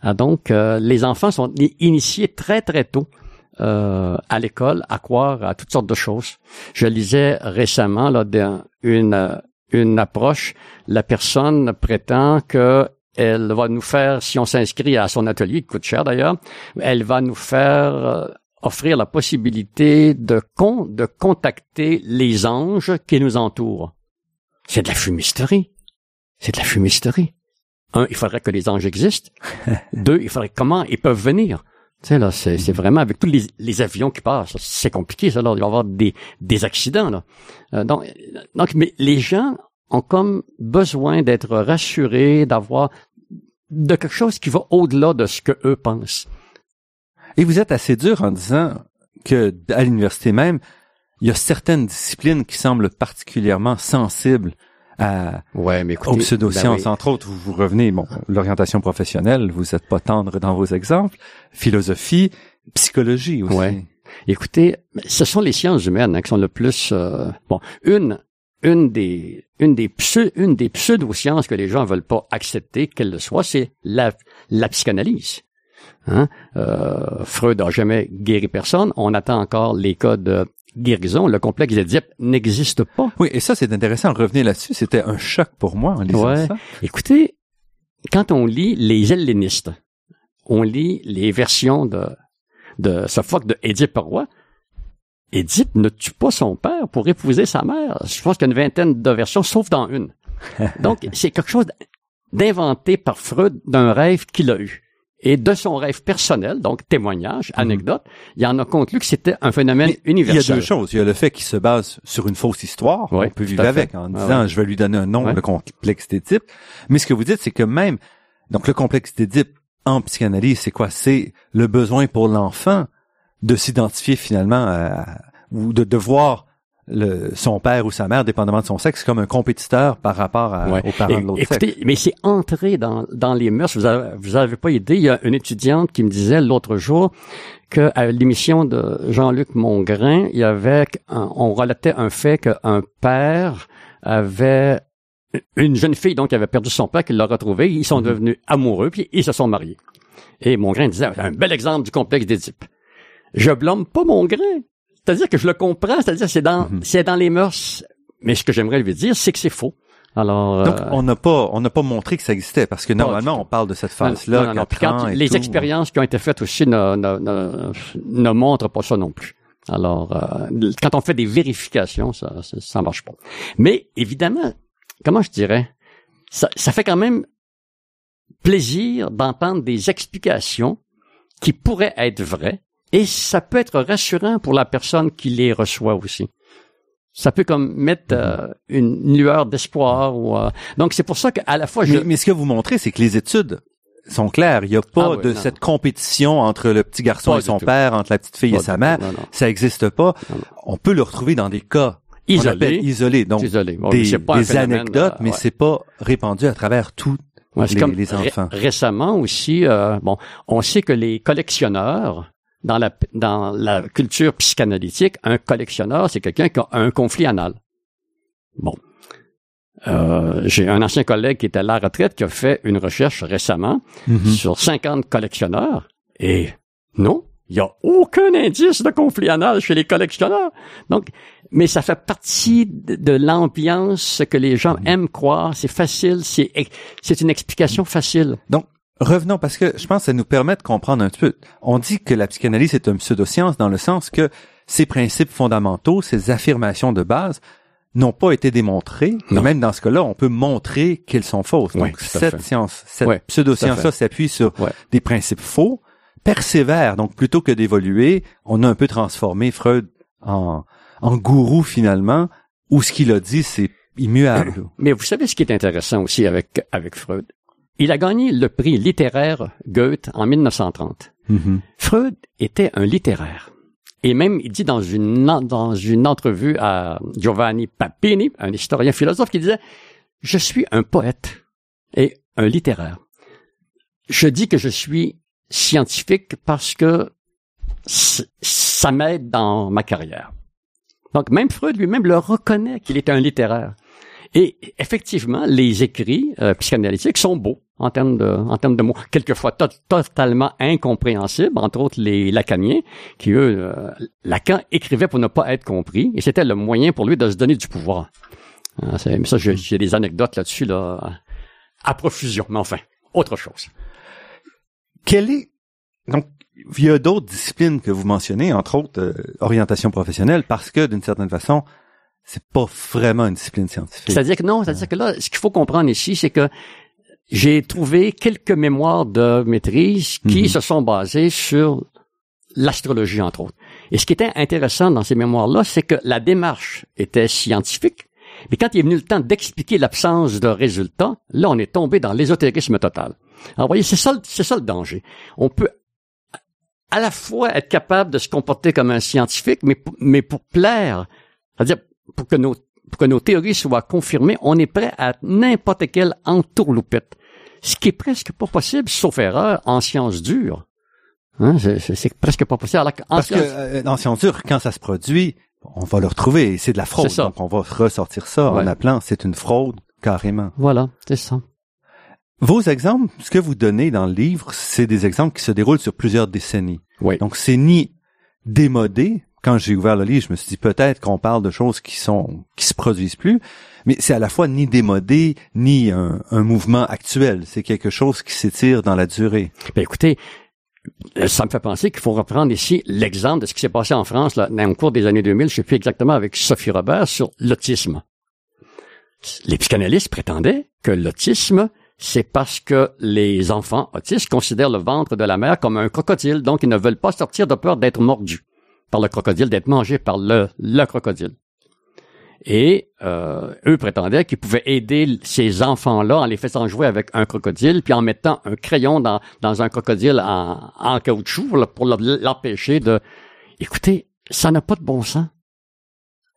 Ah, donc, euh, les enfants sont initiés très très tôt euh, à l'école à croire à toutes sortes de choses. Je lisais récemment là, une, une approche. La personne prétend que elle va nous faire, si on s'inscrit à son atelier, qui coûte cher d'ailleurs, elle va nous faire euh, offrir la possibilité de, con, de contacter les anges qui nous entourent. C'est de la fumisterie. C'est de la fumisterie. Un, il faudrait que les anges existent. Deux, il faudrait comment ils peuvent venir. Tu sais, là, c'est, c'est vraiment avec tous les, les, avions qui passent, c'est compliqué, ça, là. Il va y avoir des, des accidents, là. Euh, donc, donc, mais les gens ont comme besoin d'être rassurés, d'avoir de quelque chose qui va au-delà de ce que eux pensent. Et vous êtes assez dur en disant que à l'université même, il y a certaines disciplines qui semblent particulièrement sensibles à, ouais, mais aux pseudosciences. Ben Entre autres, vous, vous revenez, bon, l'orientation professionnelle, vous n'êtes pas tendre dans vos exemples, philosophie, psychologie aussi. Ouais. Écoutez, ce sont les sciences humaines hein, qui sont le plus... Euh, bon, une, une des une des une des pseudo-sciences que les gens veulent pas accepter, qu'elle le soit, c'est la, la psychanalyse. Hein? Euh, Freud n'a jamais guéri personne. On attend encore les cas de guérison. Le complexe d'Édipe n'existe pas. Oui, et ça, c'est intéressant. Revenir là-dessus, c'était un choc pour moi en lisant ça. Écoutez, quand on lit les hellénistes, on lit les versions de, de Sophocle de Édipe roi, Édipe ne tue pas son père pour épouser sa mère. Je pense qu'il y a une vingtaine de versions, sauf dans une. Donc, c'est quelque chose d'inventé par Freud d'un rêve qu'il a eu. Et de son rêve personnel, donc témoignage, mhm. anecdote, il en a conclu que c'était un phénomène universel. Il y a deux choses. Il y a le fait qu'il se base sur une fausse histoire. on peut vivre avec en disant, je vais lui donner un nom, le complexe d'Édipe. Mais ce que vous dites, c'est que même, donc le complexe d'Édipe en psychanalyse, c'est quoi? C'est le besoin pour l'enfant de s'identifier finalement à, ou de devoir le, son père ou sa mère, dépendamment de son sexe, comme un compétiteur par rapport à, aux parents de l'autre sexe. Mais c'est entré dans, dans les mœurs. Vous avez, vous avez pas idée. Il y a une étudiante qui me disait l'autre jour que à l'émission de Jean-Luc Mongrain, il y avait, on relatait un fait qu'un père avait une jeune fille donc qui avait perdu son père, qu'il l'a retrouvé. Ils sont mm-hmm. devenus amoureux puis ils se sont mariés. Et Mongrain disait un bel exemple du complexe d'Édipe. Je blâme pas Mongrain. C'est-à-dire que je le comprends, c'est-à-dire c'est dans mhm. c'est dans les mœurs. Mais ce que j'aimerais lui dire, c'est que c'est faux. Alors, donc euh, on n'a pas on n'a pas montré que ça existait parce que normalement on parle de cette phase-là. les expériences qui ont été faites aussi ne, ne, ne, montrent pas ça non plus. Alors, euh, quand on fait des vérifications, ça, ça, marche pas. Mais évidemment, comment je dirais, ça, ça fait quand même plaisir d'entendre des explications qui pourraient être vraies et ça peut être rassurant pour la personne qui les reçoit aussi. Ça peut comme mettre euh, une, lueur d'espoir. Ou, euh, donc c'est pour ça qu'à la fois je... Mais, ce que vous montrez, c'est que les études sont claires. Il n'y a pas ah de cette compétition entre le petit garçon et son père, entre la petite fille et sa mère. Ça n'existe pas. On peut le retrouver dans des cas isolés, isolés, donc des, anecdotes, mais euh, c'est pas répandu à travers tous les, enfants. récemment aussi, bon, on sait que les collectionneurs dans la, dans la culture psychanalytique, un collectionneur, c'est quelqu'un qui a un conflit anal. Bon. Euh, j'ai un ancien collègue qui était à la retraite qui a fait une recherche récemment mm-hmm. sur 50 collectionneurs et non, il n'y a aucun indice de conflit anal chez les collectionneurs. Donc, mais ça fait partie de, l'ambiance que les gens mm-hmm. aiment croire. C'est facile, c'est c'est une explication facile. Donc, Revenons parce que je pense que ça nous permet de comprendre un peu. On dit que la psychanalyse est une pseudoscience dans le sens que ces principes fondamentaux, ces affirmations de base, n'ont pas été démontrés. Même dans ce cas-là, on peut montrer qu'elles sont fausses. Donc cette science, cette pseudoscience-là s'appuie sur des principes faux, persévère. Donc plutôt que d'évoluer, on a un peu transformé Freud en, en gourou finalement, où ce qu'il a dit, c'est immuable. Mais vous savez ce qui est intéressant aussi avec, avec Freud? Il a gagné le prix littéraire Goethe en 1930. Mm-hmm. Freud était un littéraire. Et même, il dit dans une, dans une entrevue à Giovanni Papini, un historien philosophe, qui disait, je suis un poète. et un littéraire. Je dis que je suis scientifique parce que ça m'aide dans ma carrière. Donc même Freud lui-même le reconnaît qu'il est un littéraire. Et effectivement, les écrits euh, psychanalytiques sont beaux en termes de, en termes de mots, quelquefois totalement incompréhensibles, entre autres les lacaniens, qui eux, euh, Lacan écrivait pour ne pas être compris, et c'était le moyen pour lui de se donner du pouvoir. Mais ça, j'ai des anecdotes là-dessus là, à profusion, mais enfin, autre chose. Quel est donc il y a d'autres disciplines que vous mentionnez, entre autres euh, orientation professionnelle, parce que d'une certaine façon, c'est pas vraiment une discipline scientifique. C'est-à-dire que non, c'est-à-dire que là, ce qu'il faut comprendre ici, c'est que j'ai trouvé quelques mémoires de maîtrise qui mhm. se sont basées sur l'astrologie, entre autres. Et ce qui était intéressant dans ces mémoires-là, c'est que la démarche était scientifique, mais quand il est venu le temps d'expliquer l'absence de résultats, là, on est tombé dans l'ésotérisme total. Alors, vous voyez, c'est ça, c'est ça le danger. On peut à la fois être capable de se comporter comme un scientifique, mais, mais pour plaire, c'est-à-dire pour que nos pour que nos théories soient confirmées, on est prêt à n'importe quelle entourloupette. Ce qui est presque pas possible, sauf erreur, en sciences dures. Hein, c'est presque pas possible. en Parce que euh, en sciences dures, quand ça se produit, on va le retrouver. C'est de la fraude. Donc on va ressortir ça en appelant c'est une fraude carrément. Voilà, c'est ça. Vos exemples, ce que vous donnez dans le livre, c'est des exemples qui se déroulent sur plusieurs décennies. Oui. Donc c'est ni démodé. Quand j'ai ouvert le livre, je me suis dit peut-être qu'on parle de choses qui sont qui se produisent plus, mais c'est à la fois ni démodé ni un, mouvement actuel. C'est quelque chose qui s'étire dans la durée. Ben écoutez, euh, ça me fait penser qu'il faut reprendre ici l'exemple de ce qui s'est passé en France là, dans cours des années 2000, je sais plus exactement avec Sophie Robert sur l'autisme. Les psychanalystes prétendaient que l'autisme c'est parce que les enfants autistes considèrent le ventre de la mère comme un crocodile, donc ils ne veulent pas sortir de peur d'être mordus par le crocodile, d'être mangés par le, le crocodile. Et euh, eux prétendaient qu'ils pouvaient aider ces enfants-là en les faisant jouer avec un crocodile, puis en mettant un crayon dans, dans un crocodile en, en caoutchouc pour l'empêcher de... Écoutez, ça n'a pas de bon sens.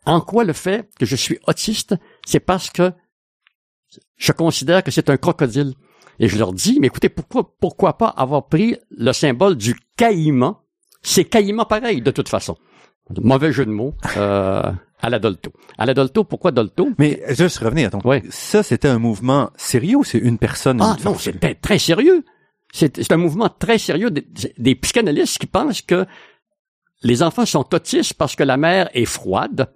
En quoi le fait que je suis autiste, c'est parce que je considère que c'est un crocodile? Et je leur dis, mais écoutez, pourquoi, pourquoi pas avoir pris le symbole du caïman? C'est caïman pareil, de toute façon. Mauvais jeu de mots. Euh, à la Dolto. À la Dolto, pourquoi Dolto? Mais juste revenir. Donc, ça, c'était un mouvement sérieux ou c'est une personne? Ah non, c'était très sérieux. C'est un mouvement très sérieux des, des, psychanalystes qui pensent que les enfants sont autistes parce que la mère est froide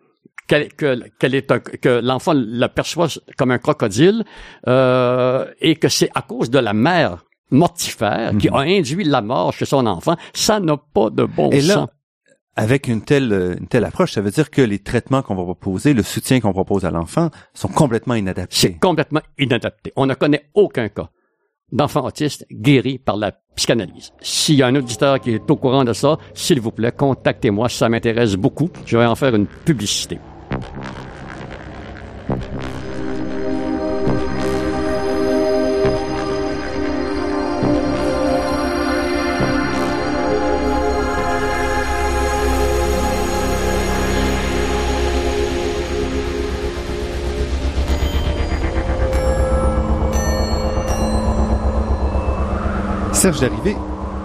qu'elle est que l'enfant la perçoit comme un crocodile euh, et que c'est à cause de la mère mortifère qui mhm. a induit la mort chez son enfant, ça n'a pas de bon et là, Avec une telle une telle approche, ça veut dire que les traitements qu'on va proposer, le soutien qu'on propose à l'enfant, sont complètement inadaptés. C'est complètement inadapté. On ne connaît aucun cas d'enfant autiste guéri par la psychanalyse. S'il y a un auditeur qui est au courant de ça, s'il vous plaît, contactez-moi, ça m'intéresse beaucoup. Je vais en faire une publicité. Serge Darivé,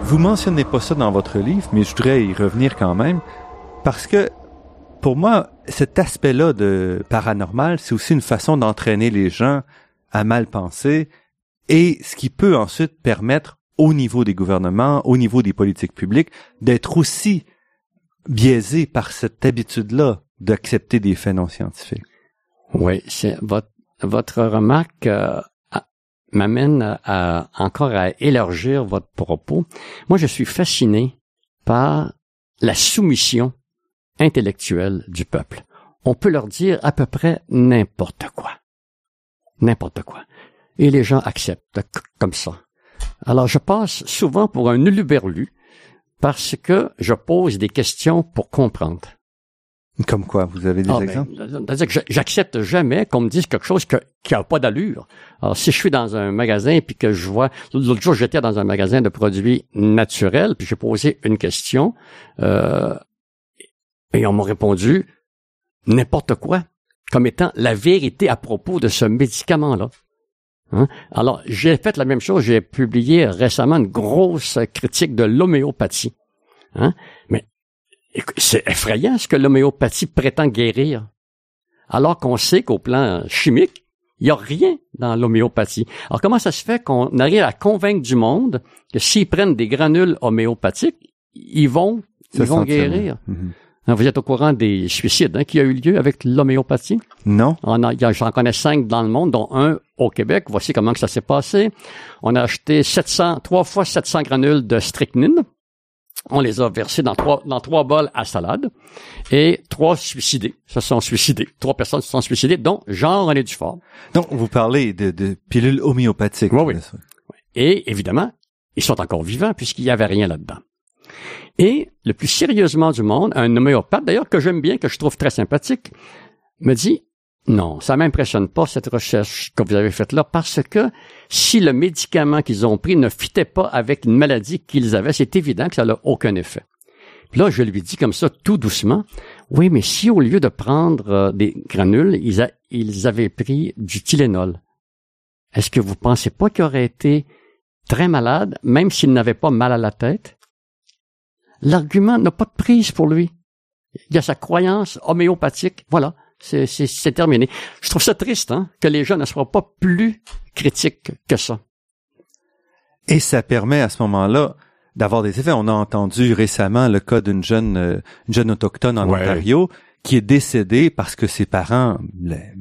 vous mentionnez pas ça dans votre livre, mais je voudrais y revenir quand même, parce que pour moi, cet aspect-là de paranormal, c'est aussi une façon d'entraîner les gens à mal penser et ce qui peut ensuite permettre au niveau des gouvernements, au niveau des politiques publiques, d'être aussi biaisés par cette habitude-là d'accepter des faits non scientifiques. Oui, c'est votre, votre remarque euh, m'amène encore à élargir votre propos. Moi, je suis fasciné par la soumission intellectuelle du peuple. On peut leur dire à peu près n'importe quoi. N'importe quoi. Et les gens acceptent comme ça. Alors je passe souvent pour un uluberlu parce que je pose des questions pour comprendre. Comme quoi, vous avez des ah, ben, exemples? C'est-à-dire que j'accepte jamais qu'on me dise quelque chose qui a pas d'allure. Alors, si je suis dans un magasin puis que je vois, l'autre jour j'étais dans un magasin de produits naturels puis j'ai posé une question, euh, et on m'a répondu n'importe quoi, comme étant la vérité à propos de ce médicament-là. Hein? Alors, j'ai fait la même chose. J'ai publié récemment une grosse critique de l'homéopathie. Hein? Mais c'est effrayant ce que l'homéopathie prétend guérir. Alors qu'on sait qu'au plan chimique, il n'y a rien dans l'homéopathie. Alors comment ça se fait qu'on arrive à convaincre du monde que s'ils prennent des granules homéopathiques, ils vont, ils vont guérir? Mhm. Hein, vous êtes au courant des suicides hein, qui a eu lieu avec l'homéopathie? Non. J'en connais cinq dans le monde, dont un au Québec. Voici comment que ça s'est passé. On a acheté 700, trois fois 700 granules de strychnine. On les a versés dans trois, dans trois bols à salade. Et trois suicidés se sont suicidés. Trois personnes se sont suicidées, dont Jean-René Dufort. Donc, vous parlez de, de pilules homéopathiques. Oui, oui. Et évidemment, ils sont encore vivants puisqu'il n'y avait rien là-dedans. Et le plus sérieusement du monde, un homéopathe, d'ailleurs, que j'aime bien, que je trouve très sympathique, me dit, non, ça m'impressionne pas cette recherche que vous avez faite là, parce que si le médicament qu'ils ont pris ne fitait pas avec une maladie qu'ils avaient, c'est évident que ça n'a aucun effet. Puis là, je lui dis comme ça, tout doucement, oui, mais si au lieu de prendre euh, des granules, ils, avaient pris du Tylenol, est-ce que vous pensez pas qu'il aurait été très malade, même s'il n'avait pas mal à la tête? L'argument n'a pas de prise pour lui. Il y a sa croyance homéopathique. Voilà, c'est terminé. Je trouve ça triste hein, que les gens ne soient pas plus critiques que ça. Et ça permet à ce moment-là d'avoir des effets. On a entendu récemment le cas d'une jeune, euh, jeune autochtone en Ontario qui est décédée parce que ses parents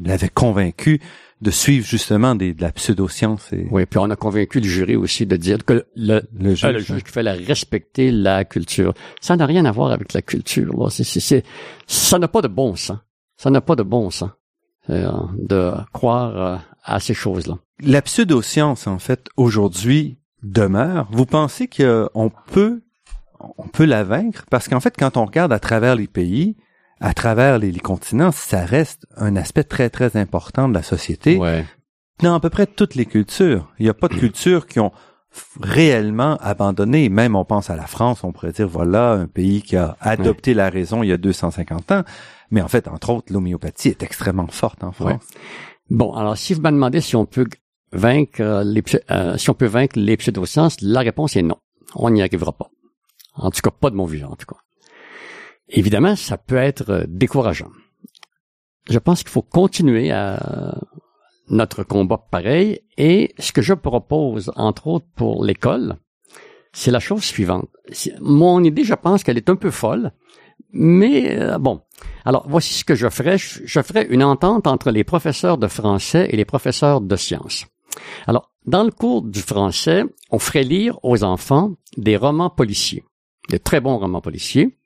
l'avaient convaincu de suivre justement des, de la pseudoscience. Et... Oui, puis on a convaincu le jury aussi de dire que le, le juge, euh, le fallait respecter la culture. Ça n'a rien à voir avec la culture. Là. C'est, c'est, ça n'a pas de bon sens. Ça n'a pas de bon sens euh, de croire euh, à ces choses-là. La pseudoscience, en fait, aujourd'hui, demeure. Vous pensez qu'on peut, on peut la vaincre? Parce qu'en fait, quand on regarde à travers les pays, à travers les, continents, ça reste un aspect très, très important de la société. Ouais. Dans à peu près toutes les cultures. Il n'y a pas de cultures qui ont réellement abandonné. Même on pense à la France, on pourrait dire, voilà, un pays qui a adopté la raison il y a 250 ans. Mais en fait, entre autres, l'homéopathie est extrêmement forte en France. Bon, alors si vous me demandez si on peut vaincre les, euh, si on peut vaincre les pseudosciences, la réponse est non. On n'y arrivera pas. En tout cas, pas de mon vivant, en tout cas. Évidemment, ça peut être euh, décourageant. Je pense qu'il faut continuer à notre combat pareil et ce que je propose, entre autres pour l'école, c'est la chose suivante. Mon idée, je pense qu'elle est un peu folle, mais euh, bon. Alors, voici ce que je ferais. Je ferais une entente entre les professeurs de français et les professeurs de sciences. Alors, dans le cours du français, on ferait lire aux enfants des romans policiers, de très bons romans policiers,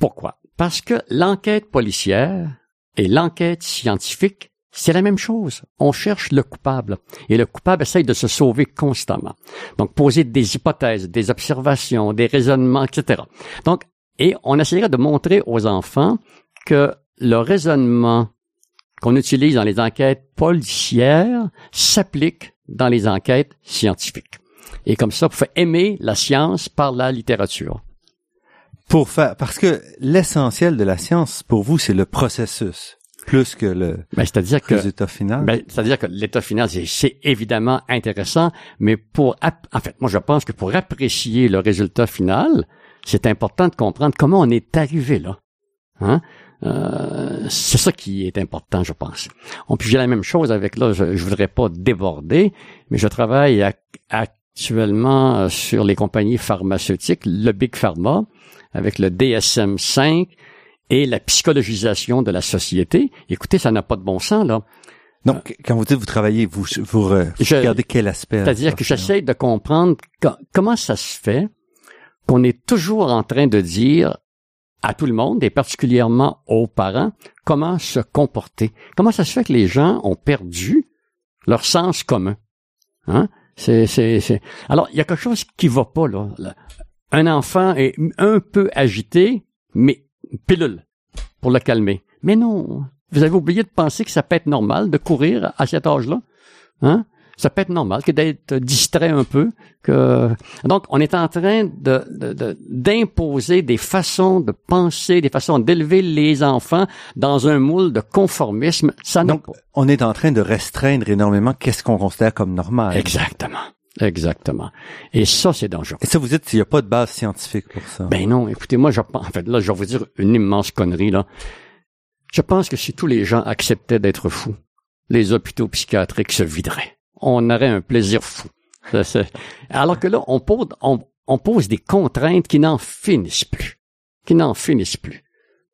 pourquoi? Parce que l'enquête policière et l'enquête scientifique, c'est la même chose. On cherche le coupable et le coupable essaye de se sauver constamment. Donc, poser des hypothèses, des observations, des raisonnements, etc. Donc, et on essaierait de montrer aux enfants que le raisonnement qu'on utilise dans les enquêtes policières s'applique dans les enquêtes scientifiques. Et comme ça, pour aimer la science par la littérature. Pour faire, parce que l'essentiel de la science, pour vous, c'est le processus plus que le ben, c'est-à-dire que résultat final. Ben, c'est-à-dire que l'état final, c'est évidemment intéressant, mais pour, en fait, moi je pense que pour apprécier le résultat final, c'est important de comprendre comment on est arrivé là. Hein? Euh, c'est ça qui est important, je pense. On puis j'ai la même chose avec là. Je, je voudrais pas déborder, mais je travaille actuellement euh, sur les compagnies pharmaceutiques, le big pharma avec le DSM-5 et la psychologisation de la société. Écoutez, ça n'a pas de bon sens, là. Donc, quand vous dites vous travaillez, vous, vous, regardez quel aspect C'est-à-dire que j'essaie de comprendre comment ça se fait qu'on est toujours en train de dire à tout le monde, et particulièrement aux parents, comment se comporter. Comment ça se fait que les gens ont perdu leur sens commun. Hein? Alors, il y a quelque chose qui va pas, là un enfant est un peu agité, mais pilule pour le calmer. Mais non, vous avez oublié de penser que ça peut être normal de courir à cet âge-là. Hein? Ça peut être normal que d'être distrait un peu. Que donc on est en train de d'imposer des façons de penser, des façons d'élever les enfants dans un moule de conformisme. Ça donc on est en train de restreindre énormément qu'est-ce qu'on considère comme normal. Exactement. Exactement. Et ça, c'est dangereux. Et ça, vous dites qu'il n'y a pas de base scientifique pour ça. Ben non, écoutez, moi, je en fait, là, je vais vous dire une immense connerie, là. Je pense que si tous les gens acceptaient d'être fous, les hôpitaux psychiatriques se videraient. On aurait un plaisir fou. Alors que là, on pose, on, pose des contraintes qui n'en finissent plus. Qui n'en finissent plus.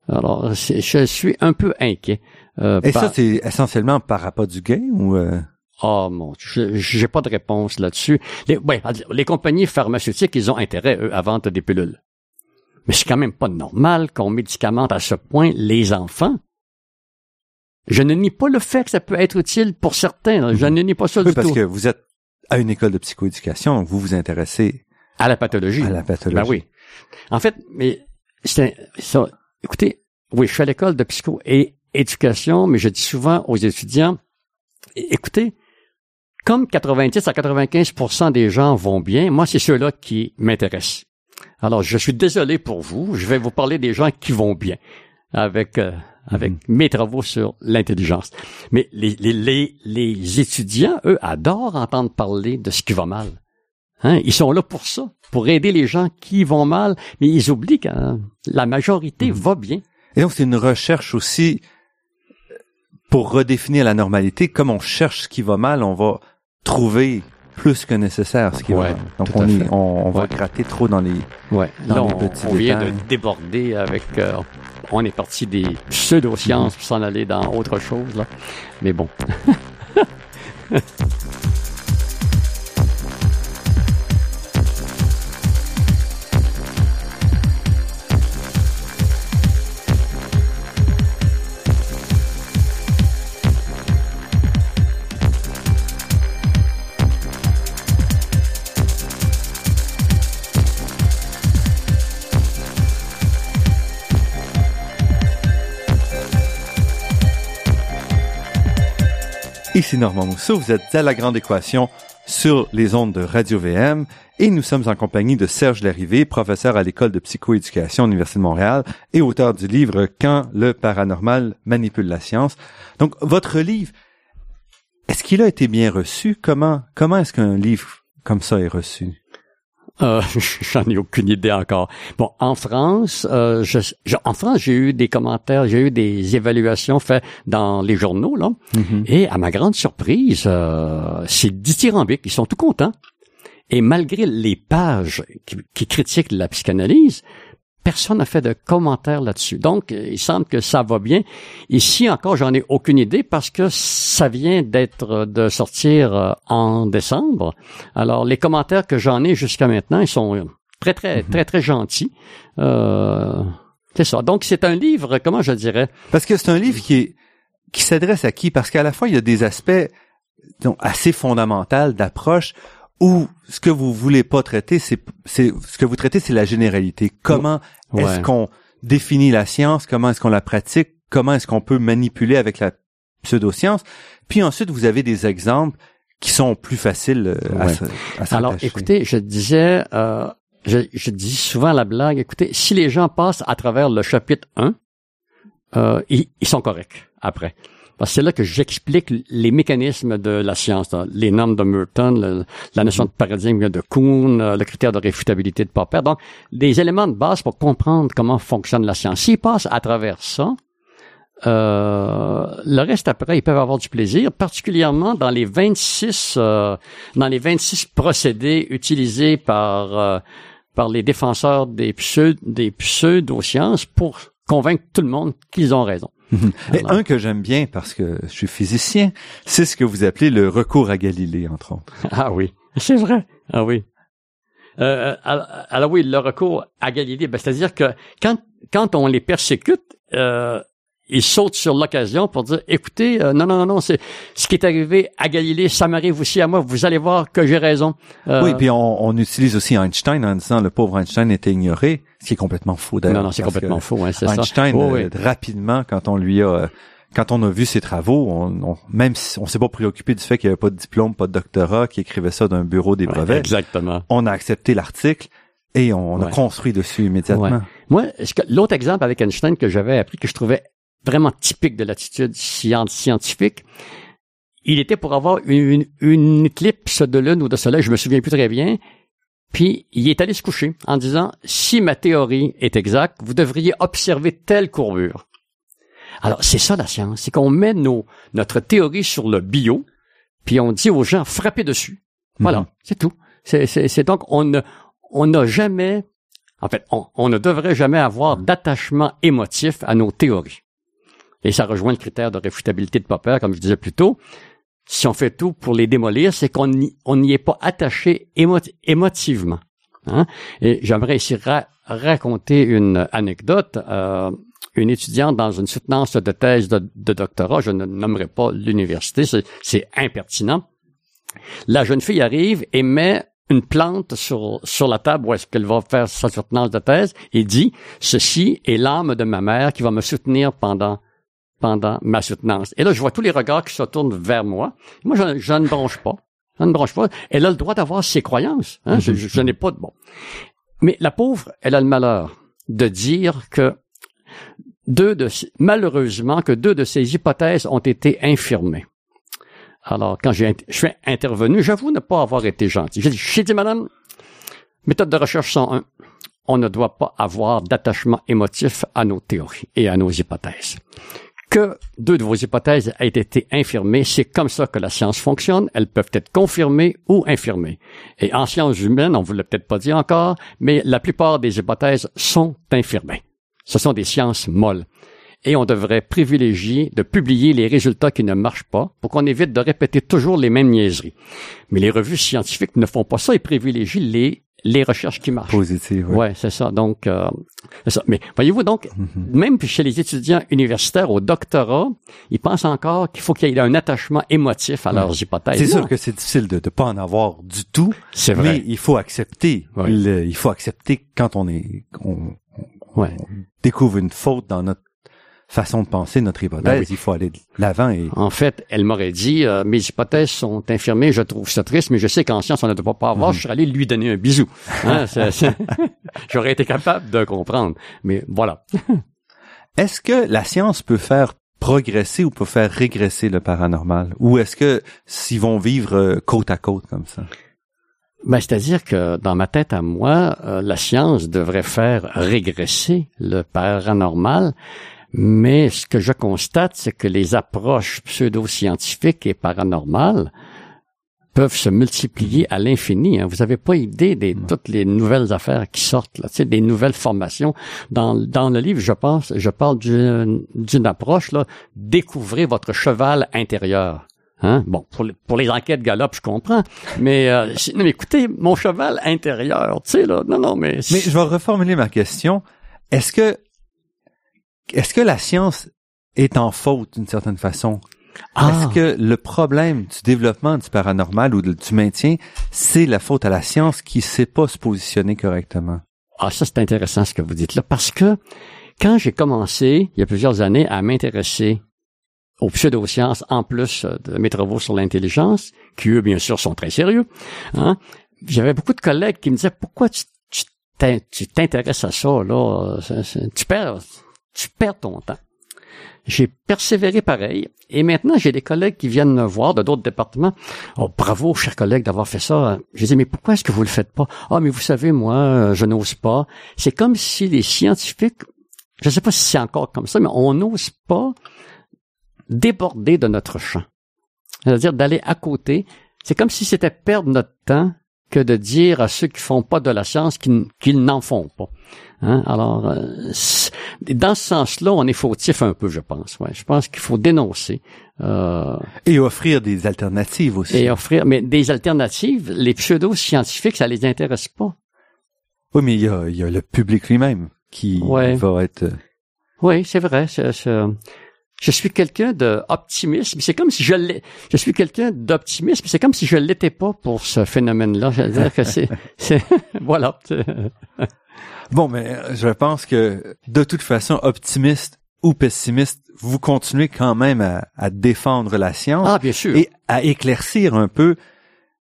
Alors, je suis un peu inquiet. Euh, Et ça, c'est essentiellement par rapport du gain ou... Euh? Oh mon j'ai pas de réponse là-dessus. Les, les compagnies pharmaceutiques, ils ont intérêt, eux, à vendre des pilules. Mais c'est quand même pas normal qu'on médicamente à ce point les enfants. Je ne nie pas le fait que ça peut être utile pour certains. Je ne nie pas ça oui, du parce que vous êtes à une école de psychoéducation, vous vous intéressez à la pathologie. À la pathologie. Ben oui. En fait, mais c'est ça. Écoutez, oui, je suis à l'école de psycho et éducation, mais je dis souvent aux étudiants, écoutez, comme 90 à 95% des gens vont bien, moi, c'est ceux-là qui m'intéressent. Alors, je suis désolé pour vous. Je vais vous parler des gens qui vont bien avec euh, avec mes travaux sur l'intelligence. Mais les, les, les, étudiants, eux, adorent entendre parler de ce qui va mal. Hein? Ils sont là pour ça, pour aider les gens qui vont mal, mais ils oublient que hein, la majorité mhm. va bien. Et donc, c'est une recherche aussi pour redéfinir la normalité. Comme on cherche ce qui va mal, on va trouver plus que nécessaire ce qui va mal. Donc, on, on, va gratter trop dans les, ouais. dans les petits on, vient de déborder avec... Euh, on est parti des pseudo-sciences pour s'en aller dans autre chose, là. Mais bon. Ici Normand Mousseau, vous êtes à La Grande Équation sur les ondes de Radio VM et nous sommes en compagnie de Serge Larrivé, professeur à l'école de psychoéducation à l'Université de Montréal et auteur du livre Quand le paranormal manipule la science. Donc votre livre, est-ce qu'il a été bien reçu? Comment comment est-ce qu'un livre comme ça est reçu? Euh, J'en ai aucune idée encore. Bon, en France, euh, je, en France, j'ai eu des commentaires, j'ai eu des évaluations faites dans les journaux, là. Mm-hmm. Et à ma grande surprise, euh, c'est dithyrambique. Ils sont tout contents. Et malgré les pages qui, qui critiquent la psychanalyse, personne n'a fait de commentaires là-dessus. Donc, il semble que ça va bien. Ici encore, j'en ai aucune idée parce que ça vient d'être de sortir euh, en décembre. Alors, les commentaires que j'en ai jusqu'à maintenant, ils sont très très mhm. très très gentils. Euh, c'est ça. Donc, c'est un livre, comment je dirais? Parce que c'est un livre qui est qui s'adresse à qui? Parce qu'à la fois, il y a des aspects donc, assez fondamentaux d'approche ou ce que vous voulez pas traiter, c'est, c'est ce que vous traitez, c'est la généralité. Comment est-ce qu'on définit la science? Comment est-ce qu'on la pratique? Comment est-ce qu'on peut manipuler avec la pseudoscience? Puis ensuite, vous avez des exemples qui sont plus faciles euh, à, à Alors, écoutez, je disais, euh, je, je, dis souvent la blague, écoutez, si les gens passent à travers le chapitre 1, euh, ils, ils sont corrects après. C'est là que j'explique les mécanismes de la science, les normes de Merton, la notion de paradigme de Kuhn, euh, le critère de réfutabilité de Popper. Donc, des éléments de base pour comprendre comment fonctionne la science. S'ils passent à travers ça, euh, le reste après, ils peuvent avoir du plaisir, particulièrement dans les 26 euh, dans les 26 procédés utilisés par euh, par les défenseurs des pseudo des pseudosciences pour convaincre tout le monde qu'ils ont raison. Et un que j'aime bien parce que je suis physicien, c'est ce que vous appelez le recours à Galilée, entre autres. Ah oui, c'est vrai. Ah oui. Euh, euh alors, oui, le recours à Galilée, ben, c'est-à-dire que quand quand on les persécute, euh, il saute sur l'occasion pour dire écoutez euh, non non non c'est ce qui est arrivé à Galilée ça m'arrive aussi à moi vous allez voir que j'ai raison euh, oui puis on, on, utilise aussi Einstein en disant le pauvre Einstein était ignoré ce qui est complètement faux d'ailleurs non non c'est complètement faux hein, c'est Einstein ça. Oh, oui. rapidement quand on lui a quand on a vu ses travaux, on, même si on s'est pas préoccupé du fait qu'il n'y avait pas de diplôme, pas de doctorat, qui écrivait ça d'un bureau des brevets. exactement. On a accepté l'article et on, a construit dessus immédiatement. Moi, l'autre exemple avec Einstein que j'avais appris que je trouvais vraiment typique de l'attitude scientifique, il était pour avoir une, une, éclipse de lune ou de soleil, je me souviens plus très bien, puis il est allé se coucher en disant si ma théorie est exacte, vous devriez observer telle courbure. Alors c'est ça la science, c'est qu'on met nos, notre théorie sur le bio, puis on dit aux gens frappez dessus. Voilà, mhm. c'est tout. C'est donc on ne on n'a jamais, en fait, on, on ne devrait jamais avoir d'attachement émotif à nos théories. Et ça rejoint le critère de réfutabilité de Popper, comme je disais plus tôt si on fait tout pour les démolir, c'est qu'on n'y est pas attaché émotivement. Hein? Et j'aimerais ici raconter une anecdote. Euh, une étudiante dans une soutenance de thèse de, doctorat, je ne nommerai pas l'université, c'est impertinent. La jeune fille arrive et met une plante sur, sur la table où est-ce qu'elle va faire sa soutenance de thèse et dit, ceci est l'âme de ma mère qui va me soutenir pendant pendant ma soutenance. Et là, je vois tous les regards qui se tournent vers moi. Moi, je, ne branche pas. Je ne branche pas. Elle a le droit d'avoir ses croyances. Hein. Je, n'ai pas de bon. Mais la pauvre, elle a le malheur de dire que deux de, malheureusement, que deux de ses hypothèses ont été infirmées. Alors, quand j'ai, je suis intervenu, j'avoue ne pas avoir été gentil. J'ai dit, j'ai dit, madame, méthode de recherche 101, on ne doit pas avoir d'attachement émotif à nos théories et à nos hypothèses que deux de vos hypothèses aient été infirmées. C'est comme ça que la science fonctionne. Elles peuvent être confirmées ou infirmées. Et en sciences humaines, on vous l'a peut-être pas dit encore, mais la plupart des hypothèses sont infirmées. Ce sont des sciences molles. Et on devrait privilégier de publier les résultats qui ne marchent pas pour qu'on évite de répéter toujours les mêmes niaiseries. Mais les revues scientifiques ne font pas ça et privilégient les les recherches qui marchent. Positives. Ouais, c'est ça. Donc, euh, c'est ça. Mais voyez-vous donc, mhm. même chez les étudiants universitaires au doctorat, ils pensent encore qu'il faut qu'il y ait un attachement émotif à leurs hypothèses. C'est sûr que c'est difficile de ne pas en avoir du tout. C'est vrai. Mais il faut accepter. il faut accepter quand on est, on, on découvre une faute dans notre façon de penser notre hypothèse. Ben il faut aller de l'avant. Et... En fait, elle m'aurait dit, euh, mes hypothèses sont infirmées, je trouve ça triste, mais je sais qu'en science, on ne doit pas avoir, mhm. je serais allé lui donner un bisou. Hein, J'aurais été capable de comprendre. Mais voilà. est-ce que la science peut faire progresser ou peut faire régresser le paranormal? Ou est-ce que s'ils vont vivre euh, côte à côte comme ça? Ben, c'est-à-dire que dans ma tête à moi, euh, la science devrait faire régresser le paranormal mais ce que je constate, c'est que les approches pseudo-scientifiques et paranormales peuvent se multiplier à l'infini. Hein. Vous n'avez pas idée de toutes les nouvelles affaires qui sortent, là, des nouvelles formations. Dans, dans le livre, je pense, je parle d'une approche, là, découvrez votre cheval intérieur. Hein? Bon, pour les, pour les enquêtes galop, je comprends, mais, euh, non, mais écoutez, mon cheval intérieur, tu sais là, non, non, mais. Mais je vais reformuler ma question. Est-ce que est-ce que la science est en faute d'une certaine façon? Ah. Est-ce que le problème du développement du paranormal ou du maintien, c'est la faute à la science qui sait pas se positionner correctement? Ah, ça c'est intéressant ce que vous dites là, parce que quand j'ai commencé, il y a plusieurs années, à m'intéresser aux pseudosciences, en plus de mes travaux sur l'intelligence, qui eux, bien sûr, sont très sérieux, hein, j'avais beaucoup de collègues qui me disaient, pourquoi tu t'intéresses à ça, là? Tu perds, tu perds ton temps. J'ai persévéré pareil. Et maintenant, j'ai des collègues qui viennent me voir de d'autres départements. Oh, bravo, cher collègue, d'avoir fait ça. Je dis, mais pourquoi est-ce que vous le faites pas? Ah, mais vous savez, moi, je n'ose pas. C'est comme si les scientifiques, je ne sais pas si c'est encore comme ça, mais on n'ose pas déborder de notre champ. C'est-à-dire d'aller à côté. C'est comme si c'était perdre notre temps que de dire à ceux qui font pas de la science qu'ils n'en font pas. Hein? Alors, euh, dans ce sens-là, on est fautif un peu, je pense. Ouais. Je pense qu'il faut dénoncer. Euh, et offrir des alternatives aussi. Et offrir, mais des alternatives, les pseudo-scientifiques, ça les intéresse pas. Oui, mais il y a, il y a le public lui-même qui va être... Euh, oui, c'est vrai. Je suis quelqu'un d'optimiste. C'est comme si je l'ai. Je suis quelqu'un d'optimiste. C'est comme si je l'étais pas pour ce phénomène-là. Je veux dire que c'est, voilà. Bon, mais je pense que de toute façon, optimiste ou pessimiste, vous continuez quand même à, à défendre la science Ah, bien sûr. et à éclaircir un peu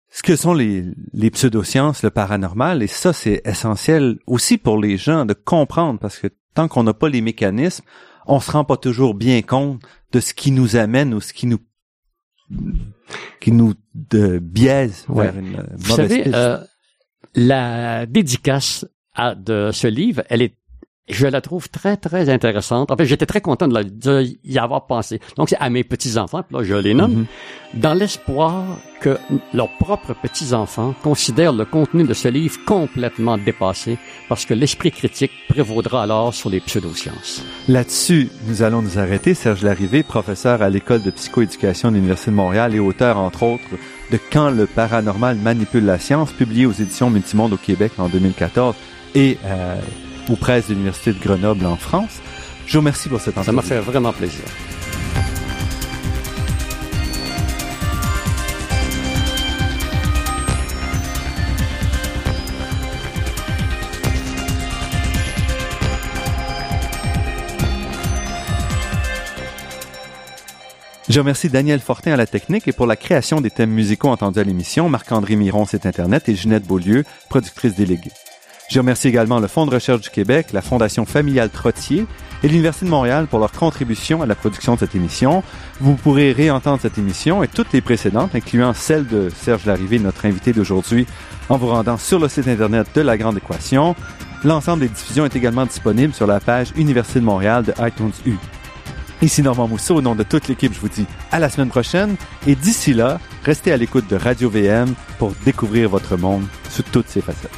ce que sont les, les pseudosciences, le paranormal. Et ça, c'est essentiel aussi pour les gens de comprendre parce que tant qu'on n'a pas les mécanismes, on se rend pas toujours bien compte de ce qui nous amène ou ce qui nous qui nous de biaise Ouais. vers une Vous mauvaise savez, piste. euh, la dédicace à- de ce livre, elle est, je la trouve très, très intéressante. En fait, j'étais très content de, la- de y avoir pensé. Donc, c'est à mes petits-enfants, là, je les nomme, Mhm. dans l'espoir que leurs propres petits-enfants considèrent le contenu de ce livre complètement dépassé, parce que l'esprit critique prévaudra alors sur les pseudosciences. Là-dessus, nous allons nous arrêter. Serge Larrivé, professeur à l'École de psychoéducation de l'Université de Montréal et auteur, entre autres, de Quand le paranormal manipule la science, publié aux éditions Multimonde au Québec en 2014 et euh, aux presses de l'Université de Grenoble en France. Je vous remercie pour cette Ça entrevue. m'a fait vraiment plaisir. Je remercie Daniel Fortin à la technique et pour la création des thèmes musicaux entendus à l'émission, Marc-André Miron, site Internet, et Ginette Beaulieu, productrice déléguée. Je remercie également le Fonds de recherche du Québec, la Fondation familiale Trottier et l'Université de Montréal pour leur contribution à la production de cette émission. Vous pourrez réentendre cette émission et toutes les précédentes, incluant celle de Serge Larrivé, notre invité d'aujourd'hui, en vous rendant sur le site Internet de La Grande Équation. L'ensemble des diffusions est également disponible sur la page Université de Montréal de iTunes U. Ici Normand Mousseau, au nom de toute l'équipe, je vous dis à la semaine prochaine et d'ici là, restez à l'écoute de Radio VM pour découvrir votre monde sous toutes ses facettes.